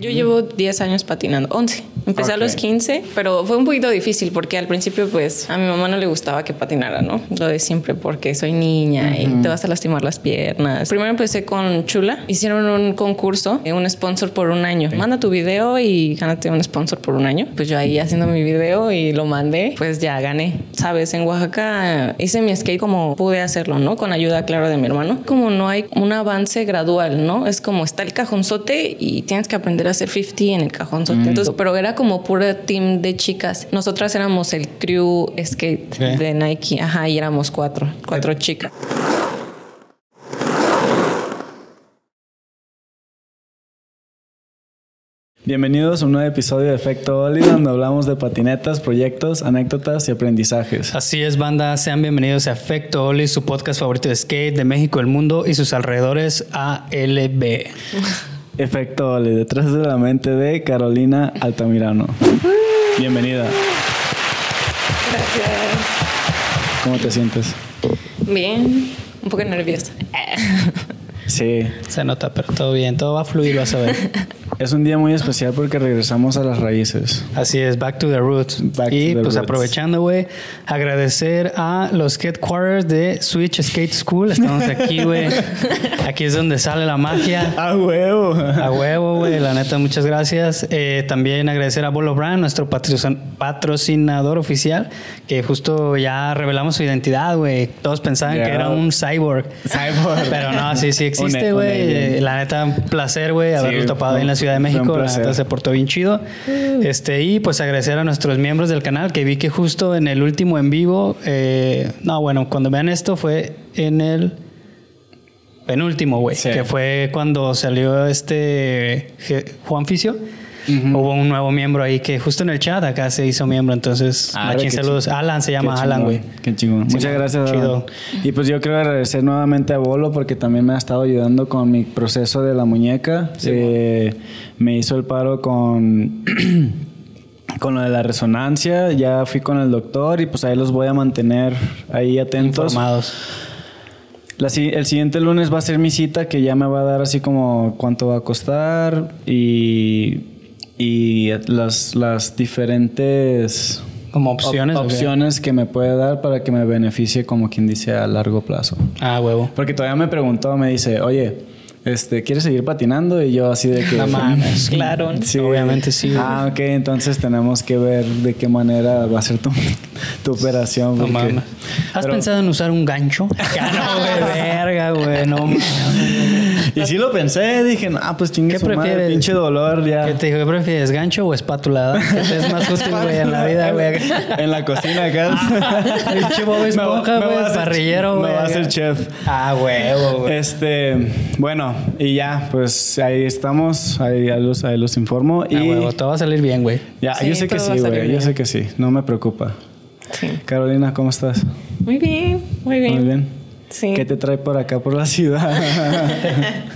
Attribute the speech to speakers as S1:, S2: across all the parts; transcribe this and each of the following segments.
S1: Yo llevo 10 años patinando, 11. Empecé a los 15, pero fue un poquito difícil porque al principio pues a mi mamá no le gustaba que patinara, ¿no? Lo de siempre porque soy niña y te vas a lastimar las piernas. Primero empecé con Chula, hicieron un concurso, un sponsor por un año. Manda tu video y gánate un sponsor por un año. Pues yo ahí haciendo mi video y lo mandé, pues ya gané. Sabes, en Oaxaca hice mi skate como pude hacerlo, ¿no? Con ayuda, claro, de mi hermano. Como no hay un avance gradual, ¿no? Es como está el cajonzote y tienes que aprender a hacer 50 en el cajonzote.
S2: Mm.
S1: Entonces, pero era como puro team de chicas. Nosotras éramos el crew skate de Nike. Ajá, y éramos cuatro, cuatro chicas.
S3: Bienvenidos a un nuevo episodio de Efecto Oli, donde hablamos de patinetas, proyectos, anécdotas y aprendizajes.
S2: Así es, banda. Sean bienvenidos a Efecto Oli, su podcast favorito de skate de México, el mundo y sus alrededores, ALB.
S3: Efecto Oli, detrás de la mente de Carolina Altamirano. Bienvenida.
S1: Gracias.
S3: ¿Cómo te sientes?
S1: Bien, un poco nerviosa.
S3: Sí,
S2: Se nota, pero todo bien, todo va a fluir, vas a ver.
S3: es un día muy especial porque regresamos a las raíces.
S2: Así es, back to the roots.
S3: Back
S2: y
S3: to the
S2: pues
S3: roots.
S2: aprovechando, güey, agradecer a los headquarters de Switch Skate School. Estamos aquí, güey. Aquí es donde sale la magia.
S3: ¡A huevo!
S2: A huevo, güey. La neta, muchas gracias. Eh, también agradecer a Bolo Brand, nuestro patrocin- patrocinador oficial, que justo ya revelamos su identidad, güey. Todos pensaban
S3: Ya.
S2: que era un cyborg.
S3: Cyborg.
S2: Pero no, sí, sí existe,
S3: Un- un
S2: güey. Eh, La neta, un placer, güey, haberlo
S3: Sí,
S2: topado ahí en la Ciudad de
S3: un
S2: México. La neta se portó bien chido. Este, y pues agradecer a nuestros miembros del canal, que vi que justo en el último en vivo, eh, no, bueno, cuando vean esto fue en el penúltimo, güey,
S3: Sí.
S2: que fue cuando salió este Je- Juan Ficio. Hubo un nuevo miembro ahí que justo en el chat acá se hizo miembro, entonces,
S3: Ah,
S2: machín saludos.
S3: chingón.
S2: Alan se llama Alan, güey.
S3: Qué chingón.
S2: Sí,
S3: Muchas gracias,
S2: Chido.
S3: Y pues yo quiero agradecer nuevamente a Bolo porque también me ha estado ayudando con mi proceso de la muñeca. Eh, me hizo el paro con, con lo de la resonancia. Ya fui con el doctor y pues ahí los voy a mantener ahí atentos.
S2: Informados.
S3: La el siguiente lunes va a ser mi cita que ya me va a dar así como cuánto va a costar y, y las, las diferentes
S2: Como opciones.
S3: op- opciones que me puede dar para que me beneficie como quien dice a largo plazo.
S2: Ah, huevo.
S3: Porque todavía me preguntó, me dice, oye, este, ¿quieres seguir patinando? Y yo así de que...
S2: No mames.
S1: Claro.
S3: Sí.
S2: Obviamente sí.
S3: Ah, ok, entonces tenemos que ver de qué manera va a ser tu, tu operación.
S2: No
S3: porque-
S2: mames. ¿Has
S3: Pero-
S2: pensado en usar un gancho? Ya no, güey, verga, güey, no mames.
S3: Y sí lo pensé, dije, no, pues chingue
S2: ¿Qué
S3: su madre,
S2: prefieres?
S3: pinche dolor ya.
S2: ¿Qué te digo? ¿Qué prefieres, gancho o espátula? ¿Qué te es más útil, güey, en la vida, güey?
S3: en la cocina acá.
S2: Pinche Bob Esponja,
S3: Me va- me
S2: güey, parrillero,
S3: Me
S2: güey.
S3: va a hacer chef.
S2: Ah, huevo, güey.
S3: Este, bueno, y ya, pues ahí estamos, ahí, ahí los, ahí los informo. Y
S2: Ah, huevo, todo va a salir bien, güey.
S3: ya,
S1: Sí,
S3: yo sé que sí, güey, yo sé que sí, no me preocupa.
S1: Sí.
S3: Carolina, ¿cómo estás?
S1: Muy bien, muy bien.
S3: Muy bien.
S1: Sí.
S3: ¿Qué te trae por acá, por la ciudad?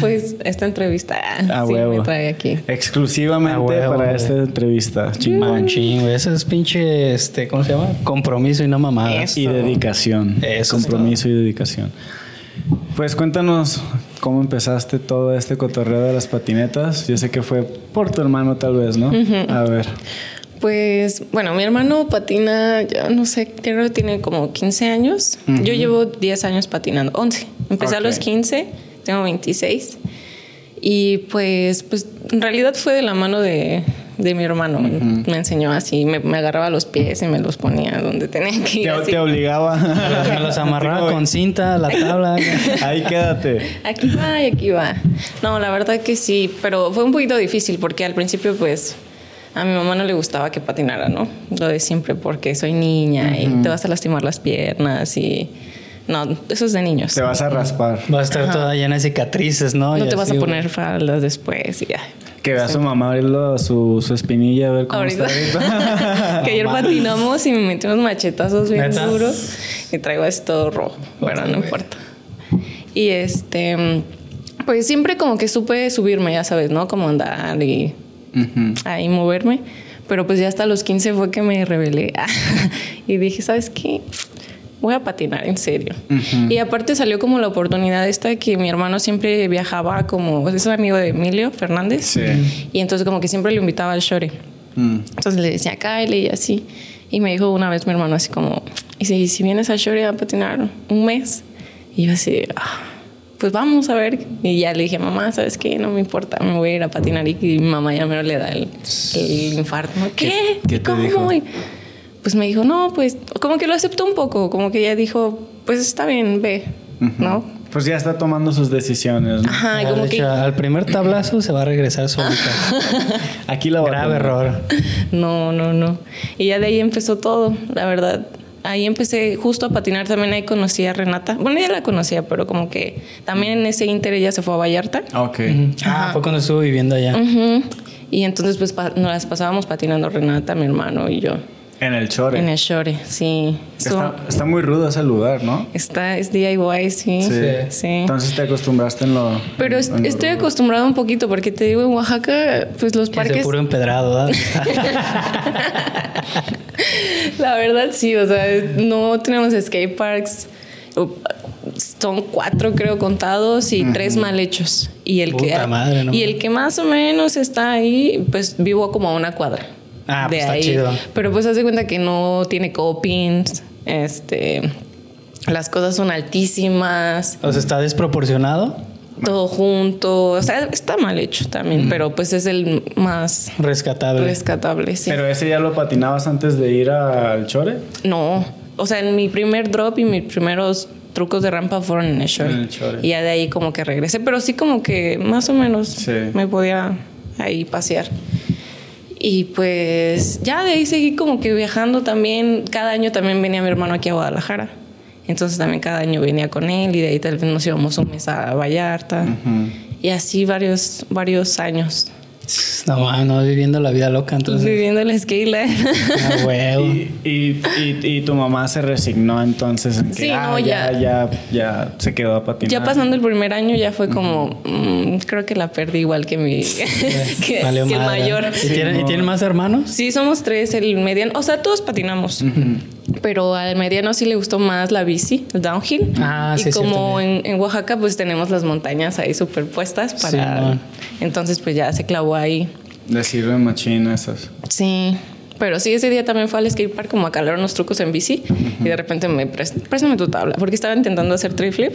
S1: Pues esta entrevista
S3: A
S1: sí
S3: huevo.
S1: me trae aquí.
S3: Exclusivamente
S2: A huevo,
S3: para esta entrevista. Chingón.
S2: Manchín, güey. Eso es pinche, este, ¿cómo se llama? Compromiso y no mamadas.
S1: Eso.
S3: Y dedicación.
S2: Eso es
S3: Compromiso y dedicación. Pues cuéntanos cómo empezaste todo este cotorreo de las patinetas. Yo sé que fue por tu hermano tal vez, ¿no? A ver.
S1: Pues bueno, mi hermano patina, ya no sé, creo que tiene como 15 años. Yo llevo 10 años patinando, 11. Empecé a los 15, tengo 26. Y pues, pues en realidad fue de la mano de, de mi hermano. Me enseñó así, me, me agarraba los pies y me los ponía donde tenía que ir.
S3: Te,
S1: así.
S3: te obligaba.
S2: Me los, me los amarraba con cinta, la tabla.
S3: Ahí quédate.
S1: Aquí va y aquí va. No, la verdad que sí, pero fue un poquito difícil porque al principio pues a mi mamá no le gustaba que patinara, ¿no? Lo de siempre porque soy niña y te vas a lastimar las piernas y no, eso es de niños.
S3: Te vas a raspar.
S2: Va a estar toda llena de cicatrices, ¿no?
S1: no
S2: Y
S1: te vas a poner faldas después y ya.
S3: Que vea a su mamá abrirlo su, su espinilla a ver cómo
S1: Ahorita.
S3: está ahorita.
S1: que ayer patinamos y me metí unos machetazos bien
S2: ¿Neta?
S1: duros y traigo esto rojo, pero no importa. Y este, pues siempre como que supe subirme, ya sabes, ¿no? Como andar y
S3: Ujú.
S1: ahí moverme. Pero pues ya hasta los 15 fue que me rebelé. y dije, ¿sabes qué? voy a patinar en serio. Y aparte salió como la oportunidad esta de que mi hermano siempre viajaba como, es un amigo de Emilio Fernández.
S3: Sí.
S1: Y entonces como que siempre lo invitaba al shore.
S3: Mm.
S1: Entonces le decía, Kyle y así. Y me dijo una vez mi hermano así como, y si, si vienes al shore a patinar un mes. Y yo así, "Ah, pues vamos a ver. Y ya le dije, mamá, ¿sabes qué? No me importa, me voy a ir a patinar. Y, mi mamá ya me le da el, el infarto. ¿no? ¿Qué?
S3: qué te
S1: ¿Cómo?
S3: dijo?
S1: Y, pues me dijo, no, pues como que lo aceptó un poco, como que ya dijo, pues está bien, ve, ¿no?
S3: Pues ya está tomando sus decisiones. ¿no?
S1: Ajá, como
S2: de
S1: que...
S2: al primer tablazo se va a regresar solita.
S3: Aquí la
S2: Grave error.
S1: No, no, no. Y ya de ahí empezó todo, la verdad. Ahí empecé justo a patinar, también ahí conocí a Renata. Bueno, ya la conocía, pero como que también en ese inter ella se fue a Vallarta.
S3: Ok.
S2: Ah, fue cuando estuvo viviendo allá.
S1: Y entonces pues nos las pasábamos patinando Renata, mi hermano y yo.
S3: En el Chore.
S1: En el Shore, sí.
S3: Está, está muy rudo ese lugar, ¿no?
S1: Está, es DIY, sí. Sí.
S3: Entonces te acostumbraste en lo.
S1: Pero
S3: en-
S1: es-
S3: en lo
S1: estoy
S3: rudo.
S1: acostumbrado un poquito porque te digo, en Oaxaca, pues los parques...
S2: puro empedrado, ¿verdad?
S1: La verdad sí, o sea, no tenemos skate parks. Son cuatro creo contados y tres mal hechos. Y el que
S2: madre, ¿no?
S1: y el que más o menos está ahí, pues vivo como a una cuadra.
S2: Ah, pues está chido.
S1: Pero pues hace cuenta que no tiene copings, este las cosas son altísimas,
S2: o sea, está desproporcionado.
S1: todo junto, o sea, está mal hecho también, pero pues es el más
S2: Rescatable.
S1: rescatable, sí.
S3: Pero ese ya lo patinabas antes de ir al Chore.
S1: No, o sea, en mi primer drop y mis primeros trucos de rampa fueron en el shore.
S3: En el shore.
S1: Y ya de ahí como que regresé, pero sí como que más o menos
S3: Sí.
S1: me podía ahí pasear. Y pues ya de ahí seguí como que viajando también. Cada año también venía mi hermano aquí a Guadalajara. Entonces también cada año venía con él y de ahí tal vez nos íbamos un mes a Vallarta. Y así varios, varios años.
S2: No, no viviendo la vida loca, entonces.
S1: Viviendo el skate life.
S2: Ah, huevo.
S3: Y, y, y, y tu mamá se resignó entonces en que
S1: Sí,
S3: ah,
S1: no,
S3: ya,
S1: ya.
S3: ya, ya se quedó a patinar.
S1: Ya pasando el primer año ya fue como, mm, creo que la perdí igual que mi que, que el mayor.
S2: ¿Y, tienen, ¿Y tienen más hermanos?
S1: Sí, somos tres, el mediano, o sea, todos patinamos. Pero al mediano sí le gustó más la bici, el downhill.
S2: Ah,
S1: y
S2: sí,
S1: como
S2: cierto.
S1: en, en Oaxaca pues tenemos las montañas ahí superpuestas para... Entonces pues ya se clavó ahí.
S3: Le sirven machina esas.
S1: Sí. Pero sí, ese día también fue al skate park como a calar unos trucos en bici y de repente me préstame tu tabla porque estaba intentando hacer tree flip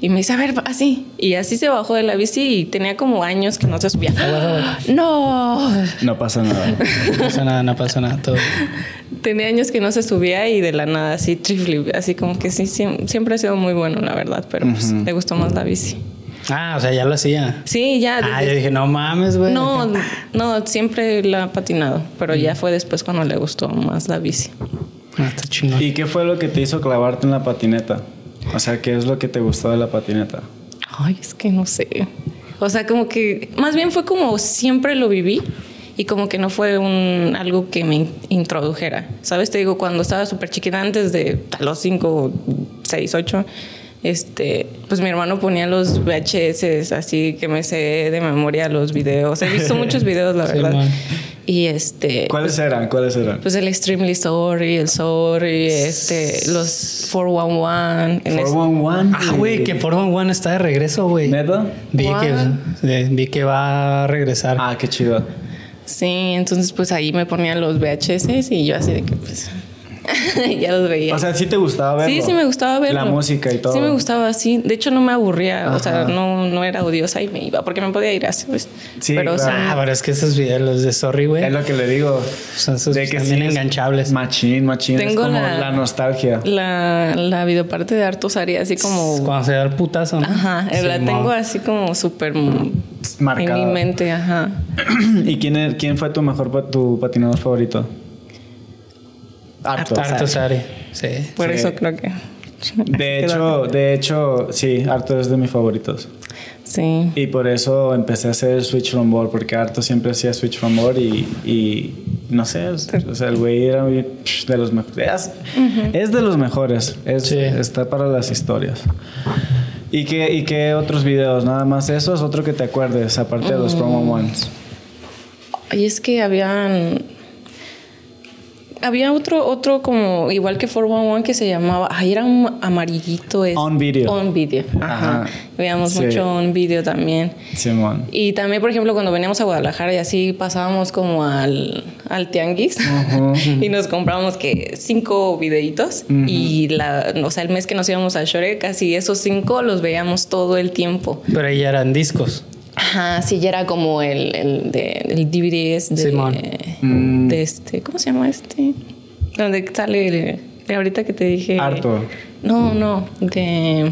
S1: y me dice, a ver, así. Y así se bajó de la bici y tenía como años que no se subía. No,
S3: No pasa nada.
S2: No pasa nada, no pasa nada. Todo.
S1: tenía años que no se subía y de la nada así tree flip, así como que sí, siem- siempre ha sido muy bueno, la verdad, pero pues le gustó más la bici.
S2: Ah, o sea, ya lo hacía.
S1: Sí, ya.
S2: Ah,
S1: desde-
S2: yo dije, no mames, güey.
S1: no, no, siempre la ha patinado, pero ya fue después cuando le gustó más la bici.
S2: Ah, está chingón.
S3: ¿Y qué fue lo que te hizo clavarte en la patineta? O sea, ¿qué es lo que te gustó de la patineta?
S1: Ay, es que no sé. O sea, como que más bien fue como siempre lo viví y como que no fue un algo que me in- introdujera. ¿Sabes? Te digo, cuando estaba súper chiquita, antes de a los 5, 6, 8, este, pues mi hermano ponía los VHS así que me sé de memoria los videos. He visto muchos videos, la
S2: Sí,
S1: verdad.
S2: man.
S1: y este.
S3: ¿Cuáles eran? ¿Cuáles eran?
S1: Pues el Extremely Sorry, el Sorry, este, los 411. en es-
S3: 411.
S2: Ah, güey, que Forman One está de regreso, güey.
S3: ¿Neta?
S2: Vi que, vi que va a regresar.
S3: Ah, qué chido.
S1: Sí, entonces pues ahí me ponían los VHS y yo así de que pues ya los veía.
S3: O sea, ¿sí te gustaba verlo?
S1: sí, sí me gustaba verlo.
S3: La música y todo.
S1: Sí me gustaba, sí. De hecho no me aburría, o sea, no, no era odiosa y me iba porque me podía ir así, pues.
S3: Sí,
S1: pero
S3: claro.
S2: Ah, pero es que esos videos, los de Sorry, güey,
S3: Es lo que le digo.
S2: son esos
S3: De que
S2: también
S3: sí es
S2: enganchables.
S3: Machín, machín.
S1: Tengo
S3: es como
S1: la-
S3: la, nostalgia.
S1: la, la videoparte de Arto Sari así como...
S2: Cuando se da el putazo, ¿no?
S1: Ajá, la
S2: Simón.
S1: tengo así como súper en
S3: Marcada.
S1: mi mente, ajá.
S3: ¿Y quién, quién fue tu mejor tu patinador favorito? Harto.
S2: Arto Sari. Sí.
S1: Por
S3: Sí.
S1: eso creo que...
S3: De hecho, de hecho, sí, Harto es de mis favoritos.
S1: Sí.
S3: Y por eso empecé a hacer Switch from Board, porque Harto siempre hacía Switch from Board y, y no sé, o sea, el güey era de los mejores. Es, es de los mejores, es,
S2: Sí.
S3: está para las historias. ¿Y qué, ¿Y qué otros videos? Nada más esos, otro que te acuerdes, aparte de los promo ones.
S1: Y es que habían. Había otro, otro como igual que 411 que se llamaba, ay, era un amarillito. Es,
S3: On Video.
S1: On Video. Ajá.
S3: Ajá.
S1: Veíamos
S3: Sí.
S1: mucho On Video también.
S3: Simón.
S1: Y también, por ejemplo, cuando veníamos a Guadalajara y así pasábamos como al, al tianguis y nos comprábamos que cinco videitos y la, o sea, el mes que nos íbamos a Shore, casi esos cinco los veíamos todo el tiempo.
S2: Pero ahí ya eran discos.
S1: Ajá, sí, ya era como el, el, de, el DVDs de,
S2: Simón.
S1: de este, ¿cómo se llama este? Donde sale el- de ahorita que te dije.
S3: Harto.
S1: No, no, de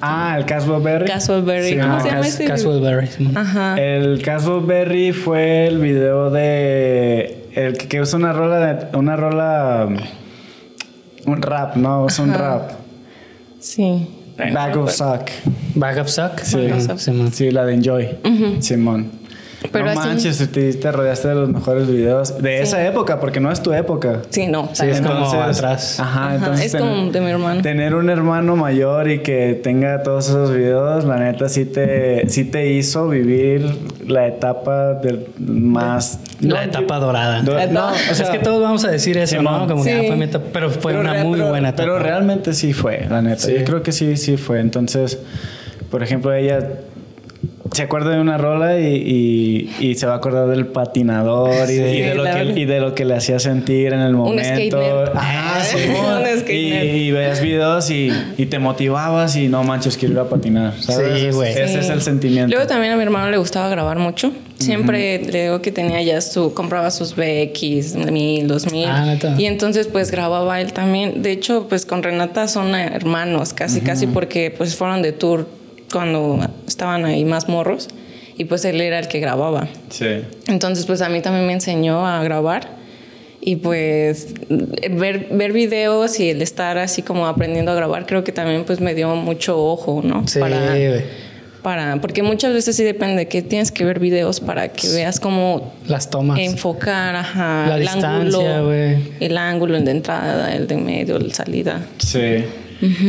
S3: Ah, el Caswell Berry.
S1: Caswell Berry.
S3: Sí,
S1: ¿Cómo
S3: ah,
S1: se llama ese?
S2: Caswell Berry. Simón.
S1: Ajá.
S3: El Caswell Berry fue el video de el que, que usa una rola de una rola un rap, no, es un rap.
S1: Sí.
S3: Bag of Suck.
S2: Bag of Suck.
S3: Sí.
S2: Simón.
S3: Sí, la de Enjoy. Simón.
S1: Pero
S3: no
S1: así-
S3: manches, te, te rodeaste de los mejores videos de esa época, porque no es tu época.
S1: Sí, no.
S2: Sí, es como atrás.
S3: Ajá,
S1: Ajá,
S3: entonces
S1: es
S3: ten-
S1: como de mi hermano.
S3: Tener un hermano mayor y que tenga todos esos videos, la neta sí te, sí te hizo vivir la etapa del más...
S2: La
S3: no,
S2: etapa dorada.
S3: do-
S1: La
S3: no,
S1: etapa-
S3: o sea,
S2: es que todos vamos a decir eso,
S3: Simón.
S2: ¿no? Como que
S1: Sí.
S2: ah, fue mi etapa, pero fue una
S3: real-
S2: muy
S3: pero-
S2: buena etapa.
S3: Pero realmente sí fue, la neta.
S2: Sí.
S3: Yo creo que sí, sí fue. Entonces, por ejemplo, ella se acuerda de una rola y, y- y se va a acordar del patinador y, de,
S1: Sí,
S3: y de lo que,
S1: verdad.
S3: y de lo que le hacía sentir en el momento. Ajá,
S1: Un skater.
S3: y, y veías videos y, y te motivabas y no manches, quiero ir a patinar. ¿sabes?
S2: Sí, güey.
S3: Ese
S1: Sí.
S3: es el sentimiento.
S1: Luego también a mi hermano le gustaba grabar mucho. Siempre le digo que tenía ya su, compraba sus BX, 1000, 2000.
S2: Ah, ¿neta?
S1: Y entonces pues grababa él también. De hecho, pues con Renata son hermanos, casi, casi porque pues fueron de tour cuando estaban ahí más morros. Y pues él era el que grababa.
S3: Sí.
S1: Entonces, pues a mí también me enseñó a grabar y pues ver, ver videos y el estar así como aprendiendo a grabar, creo que también pues me dio mucho ojo, ¿no?
S2: Sí,
S1: para,
S2: güey.
S1: para, porque muchas veces sí depende que tienes que ver videos para que veas cómo
S2: Las tomas.
S1: enfocar, ajá,
S2: La
S1: el
S2: distancia,
S1: ángulo,
S2: güey.
S1: el ángulo, el de entrada, el de medio, el de salida.
S3: Sí.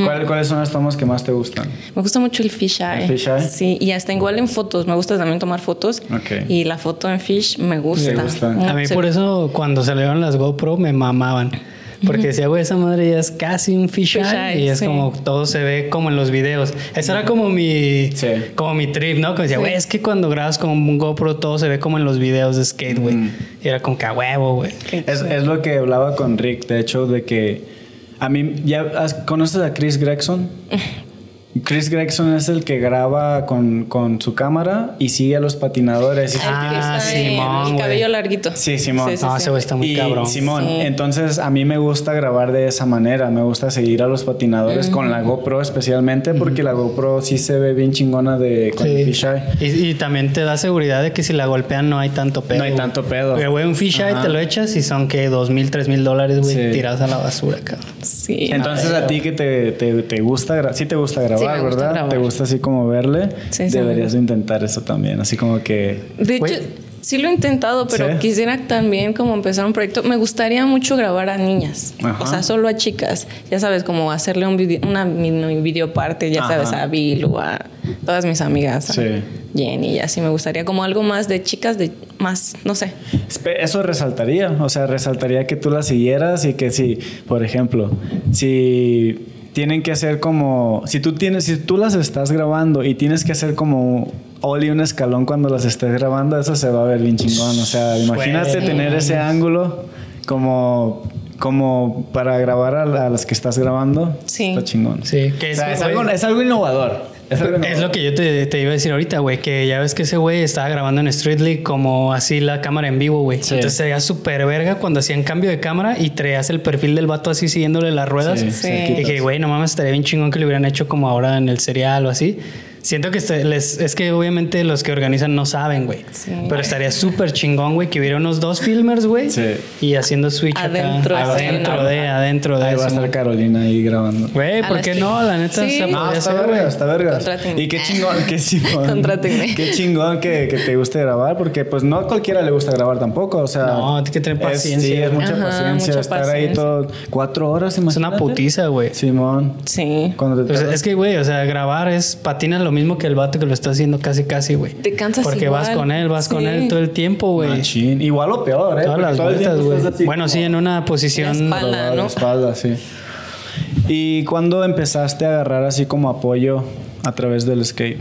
S3: ¿Cuál- ¿Cuáles son las tomas que más te gustan?
S1: Me gusta mucho el fisheye.
S3: ¿El fisheye?
S1: Sí, y hasta igual en fotos. Me gusta también tomar fotos.
S3: Ok.
S1: Y la foto en fish me gusta.
S3: Me gusta.
S2: A mí
S1: Se-
S2: por eso cuando salieron las GoPro me mamaban. Porque decía, güey, esa madre ya es casi un fisheye. Y es
S1: sí.
S2: como todo se ve como en los videos. Eso era como mi,
S3: Sí.
S2: como mi trip, ¿no? Que decía,
S1: Sí.
S2: güey, es que cuando grabas con un GoPro todo se ve como en los videos de skate, güey. Y era como que a huevo, güey.
S3: Es, es lo que hablaba con Rick, de hecho, de que a mí, ¿ya conoces a Chris Gregson? Chris Gregson es el que graba con, con su cámara y sigue a los patinadores.
S2: Ah,
S1: en
S2: Simón,
S1: El
S2: güey.
S1: cabello larguito.
S3: Sí, Simón.
S1: Sí, sí,
S2: Ah,
S1: sí.
S2: güey está muy
S3: y
S2: cabrón.
S3: Simón,
S1: Sí.
S3: entonces a mí me gusta grabar de esa manera, me gusta seguir a los patinadores con la GoPro especialmente porque la GoPro sí se ve bien chingona de con el
S2: Sí.
S3: fisheye.
S2: Y, y también te da seguridad de que si la golpean no hay tanto pedo.
S3: No hay tanto pedo.
S2: Porque, güey, un fisheye
S3: Ajá.
S2: te lo echas y son que dos mil, tres mil dólares, güey,
S3: Sí.
S2: tirados a la basura, cabrón.
S1: Sí.
S3: Entonces a ti que te, te, te gusta, sí te gusta grabar,
S1: Sí, me gusta
S3: ¿verdad?
S1: grabar.
S3: Te gusta así como verle.
S1: Sí, sí,
S3: Deberías de intentar eso también, así como que...
S1: De hecho, sí lo he intentado, pero
S3: ¿Sí?
S1: quisiera también como empezar un proyecto. Me gustaría mucho grabar a niñas.
S3: Ajá.
S1: O sea, solo a chicas. Ya sabes, como hacerle un video, una mini video parte, ya
S3: Ajá.
S1: sabes, a Bill o a todas mis amigas.
S3: Sí.
S1: Jenny y así me gustaría como algo más de chicas, de más, no sé.
S3: Eso resaltaría, o sea, resaltaría que tú las siguieras y que si, por ejemplo, si tienen que hacer como, si tú tienes, si tú las estás grabando y tienes que hacer como Oli un escalón cuando las estés grabando, eso se va a ver bien chingón, o sea, imagínate tener ese ángulo como, como para grabar a, la- a las que estás grabando,
S1: Sí.
S3: está chingón.
S2: Sí, que
S3: O sea, es, algo, es algo innovador. Es,
S2: lo que yo te, te iba a decir ahorita, güey, que ya ves que ese güey estaba grabando en Street League como así la cámara en vivo, güey.
S3: Sí.
S2: Entonces se veía súper verga cuando hacían cambio de cámara y traías el perfil del vato así siguiéndole las ruedas.
S3: Sí,
S2: Y
S1: Sí.
S2: dije, güey, no mames, estaría bien chingón que lo hubieran hecho como ahora en el serial o así. Siento que este- les, es que obviamente los que organizan no saben, güey.
S1: Sí.
S2: Pero estaría súper chingón, güey, que hubiera unos dos filmers, güey.
S3: Sí.
S2: Y haciendo switch acá.
S1: Adentro,
S2: adentro
S1: sí.
S2: de, adentro de
S3: Ahí va a estar Carolina ahí grabando.
S2: Güey, ¿por qué no? La neta
S1: Sí.
S2: se
S1: No,
S3: está
S2: hacer,
S3: verga, está verga. Y qué chingón, qué chingón.
S1: Contrátenme.
S3: Qué chingón que, que te guste grabar, porque pues no a cualquiera le gusta grabar tampoco, o sea...
S2: No, tienes que tener
S3: es-
S2: paciencia.
S3: sí, es mucha
S1: Ajá,
S3: paciencia
S1: mucha
S3: estar ahí todo... Cuatro horas,
S2: Es una
S3: imagínate.
S2: putiza, güey.
S3: Simón.
S1: Sí.
S3: Cuando te
S2: Pues es que, güey, o sea, grabar es patina lo mismo que el vato que lo está haciendo casi, casi, güey.
S1: Te cansas
S2: Porque vas con él, vas con él todo el tiempo, güey.
S3: Machín. Igual o peor, ¿eh?
S2: Todas las vueltas, güey. Bueno, sí, en una posición...
S1: La espalda. ¿no?
S3: la espalda, sí. ¿Y cuándo empezaste a agarrar así como apoyo a través del skate?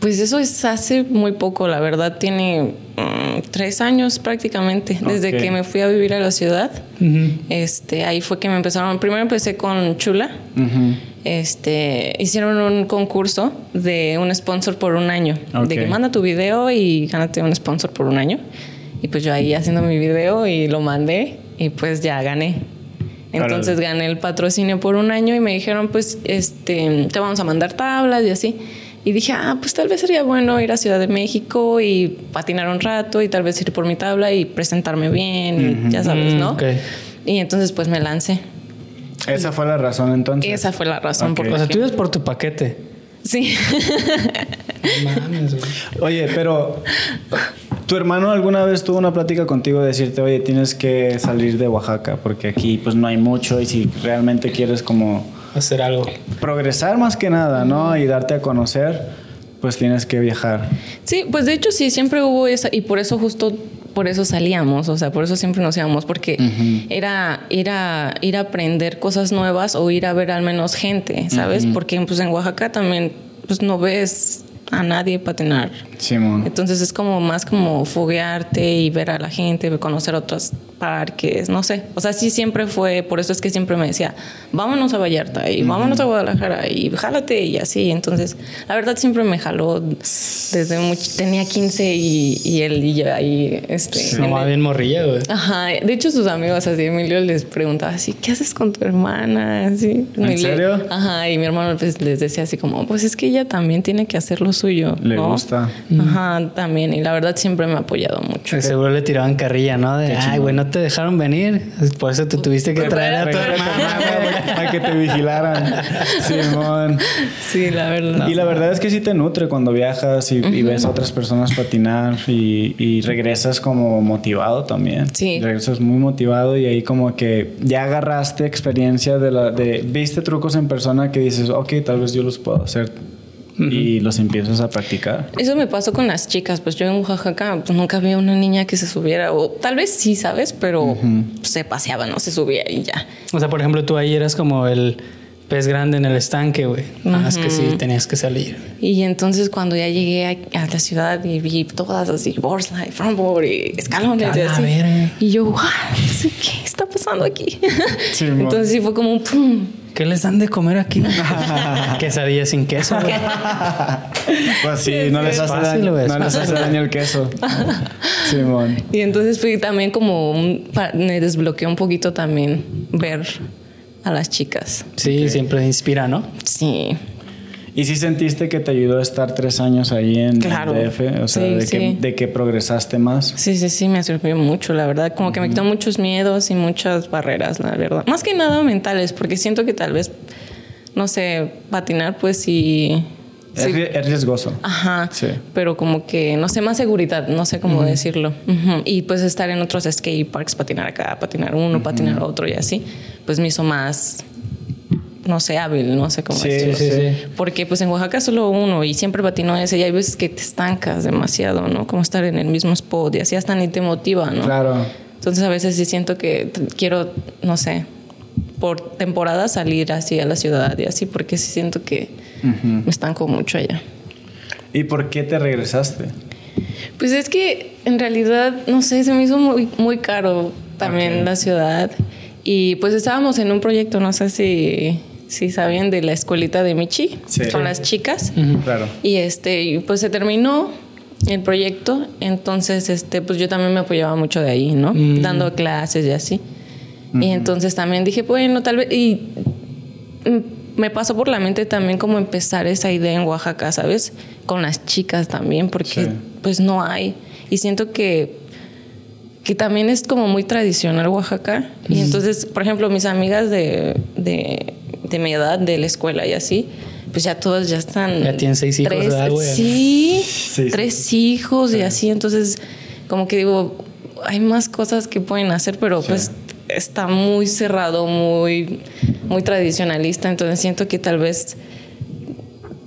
S1: Pues eso es hace muy poco, la verdad. Tiene mm, tres años prácticamente, desde que me fui a vivir a la ciudad. Este, ahí fue que me empezaron. Primero empecé con Chula.
S3: Ujú.
S1: Este, hicieron un concurso de un sponsor por un año. De que manda tu video y gánate un sponsor por un año. Y pues yo ahí haciendo mi video y lo mandé y pues ya gané. Entonces gané el patrocinio por un año y me dijeron pues este te vamos a mandar tablas y así. Y dije, ah, pues tal vez sería bueno ir a Ciudad de México y patinar un rato y tal vez ir por mi tabla y presentarme bien y ya sabes, ¿no?
S2: ok.
S1: Y entonces pues me lancé.
S3: Esa fue la razón entonces.
S1: Esa fue la razón
S3: Ok.
S1: por
S2: O sea, tú ibas por tu paquete.
S1: Sí.
S2: No mames, güey.
S3: Oye, pero tu hermano alguna vez tuvo una plática contigo de decirte, oye, tienes que salir de Oaxaca porque aquí pues no hay mucho y si realmente quieres como
S2: Hacer algo.
S3: progresar más que nada, ¿no? Y darte a conocer, pues tienes que viajar.
S1: Sí, pues de hecho sí, siempre hubo esa, y por eso justo, por eso salíamos, o sea, por eso siempre nos íbamos, porque era ir a, ir a aprender cosas nuevas o ir a ver al menos gente, ¿sabes? Porque pues en Oaxaca también, pues no ves a nadie patinar.
S3: Simón.
S1: Entonces es como más como foguearte y ver a la gente, conocer otros parques, no sé. O sea, sí siempre fue, por eso es que siempre me decía, vámonos a Vallarta y vámonos a Guadalajara y jálate y así. Entonces, la verdad siempre me jaló desde mucho, tenía 15 y, y él y yo ahí, este...
S2: No, más bien morrilla, güey.
S1: Ajá, de hecho sus amigos así, Emilio les preguntaba así, ¿qué haces con tu hermana? Así,
S3: ¿En serio?
S1: Ajá, y mi hermano pues, les decía así como, pues es que ella también tiene que hacer lo suyo.
S3: Le
S1: ¿no?
S3: gusta.
S1: Ajá, también, y la verdad siempre me ha apoyado mucho.
S2: Que seguro le tiraban carrilla, ¿no? De, ay, güey, no te dejaron venir. Por eso te tuviste que traer a tu
S3: a
S2: hermana.
S3: para que te vigilaran. Simón.
S1: Sí, la verdad.
S3: Y la verdad es que sí te nutre cuando viajas y, y ves a otras personas patinar y, y regresas como motivado también.
S1: Sí.
S3: Regresas muy motivado y ahí como que ya agarraste experiencia de la... De, viste trucos en persona que dices, ok, tal vez yo los puedo hacer. Y los empiezas a practicar.
S1: Eso me pasó con las chicas, pues yo en Oaxaca pues, nunca vi a una niña que se subiera, o tal vez sí, ¿sabes? Pero se paseaba, no se subía y ya.
S2: O sea, por ejemplo, tú ahí eras como el pez grande en el estanque, güey. Ah, es que sí, tenías que salir.
S1: Y entonces cuando ya llegué a, a la ciudad y vi todas así, boardslide, frontboard y escalones y así. Y yo, "What? ¿qué está pasando aquí?
S3: Sí,
S1: entonces sí fue como un pum.
S2: ¿Qué les dan de comer aquí? Quesadilla sin queso, güey.
S3: Pues sí, no les hace
S2: Fácil,
S3: daño, no les hace daño el queso. Simón.
S1: Y entonces fui también como, un- me desbloqueó un poquito también ver a las chicas.
S2: Sí, siempre inspira, ¿no?
S1: Sí,
S3: ¿Y si sentiste que te ayudó a estar tres años ahí en
S1: Claro.
S3: el DF? O sea,
S1: Sí,
S3: de, Que,
S1: sí.
S3: de que progresaste más.
S1: sí, sí, sí, me sirvió mucho, la verdad. Como que me quitó muchos miedos y muchas barreras, la verdad. Más que nada mentales, porque siento que tal vez, no sé, patinar, pues sí.
S3: Es,
S1: sí.
S3: es riesgoso.
S1: Ajá.
S3: Sí.
S1: Pero como que, no sé, más seguridad, no sé cómo decirlo. Ujú. Y pues estar en otros skate parks, patinar acá, patinar uno, patinar otro y así, pues me hizo más, no sé, hábil, no sé cómo
S3: Sí,
S1: decirlo.
S3: sí, sí.
S1: Porque pues en Oaxaca solo uno y siempre patino ese y hay veces que te estancas demasiado, ¿no? Como estar en el mismo spot y así hasta ni te motiva, ¿no?
S3: Claro.
S1: Entonces a veces sí siento que quiero, no sé, por temporada salir así a la ciudad y así porque sí siento que me estanco mucho allá.
S3: ¿Y por qué te regresaste?
S1: Pues es que en realidad, no sé, se me hizo muy, muy caro también la ciudad. Y pues estábamos en un proyecto, no sé si, si sabían, de la escuelita de Michi,
S3: Sí.
S1: con las chicas.
S3: Claro.
S1: Y este, pues se terminó el proyecto, entonces este, pues yo también me apoyaba mucho de ahí, ¿no? Dando clases y así. Y entonces también dije, bueno, tal vez, y mm, me pasó por la mente también como empezar esa idea en Oaxaca, ¿sabes? Con las chicas también, porque
S3: Sí.
S1: pues no hay. Y siento que que también es como muy tradicional Oaxaca. Y entonces, por ejemplo, mis amigas de, de, de mi edad, de la escuela y así, pues ya todas ya están...
S2: Ya tienen seis hijos,
S1: tres,
S2: ¿verdad?
S1: Sí,
S3: Sí, sí.
S1: tres hijos y así. Entonces, como que digo, hay más cosas que pueden hacer, pero pues está muy cerrado, muy, muy tradicionalista. Entonces siento que tal vez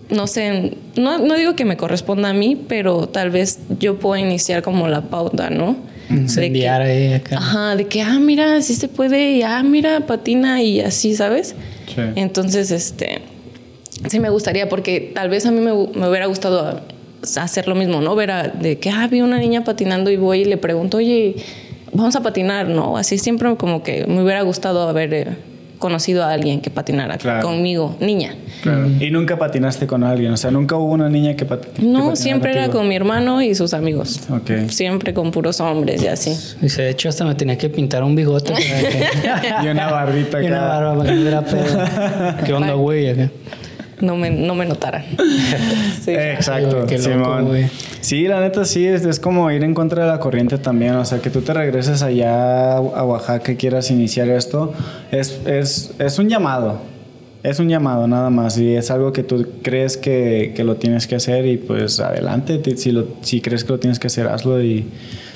S1: no sé, no, no digo que me corresponda a mí, pero tal vez yo puedo iniciar como la pauta, ¿no?
S2: Incendiar ahí acá.
S1: Ajá, de que, ah, mira, sí se puede, y ah, mira, patina y así, ¿sabes? Entonces, este, sí me gustaría, porque tal vez a mí me, me hubiera gustado hacer lo mismo, ¿no? Ver a, de que, ah, vi una niña patinando y voy y le pregunto, oye, vamos a patinar, ¿no? Así siempre como que me hubiera gustado haber eh, conocido a alguien que patinara
S3: Claro.
S1: conmigo, niña.
S3: Claro. Y nunca patinaste con alguien, o sea, nunca hubo una niña que, pat- que
S1: No, siempre era con mi hermano y sus amigos. Siempre con puros hombres y así.
S2: Dice, de hecho, hasta me tenía que pintar un bigote. para que-
S3: Y una barbita
S2: y una barba para que no pedo. ¿Qué onda, güey? Acá.
S1: No me, no me notaran. Sí.
S3: Exacto, Simón. Sí, la neta sí, es, es como ir en contra de la corriente también. O sea, que tú te regreses allá a Oaxaca y quieras iniciar esto, es, es, es un llamado. Es un llamado nada más y es algo que tú crees que, que lo tienes que hacer y pues adelante. Si, lo, si crees que lo tienes que hacer, hazlo y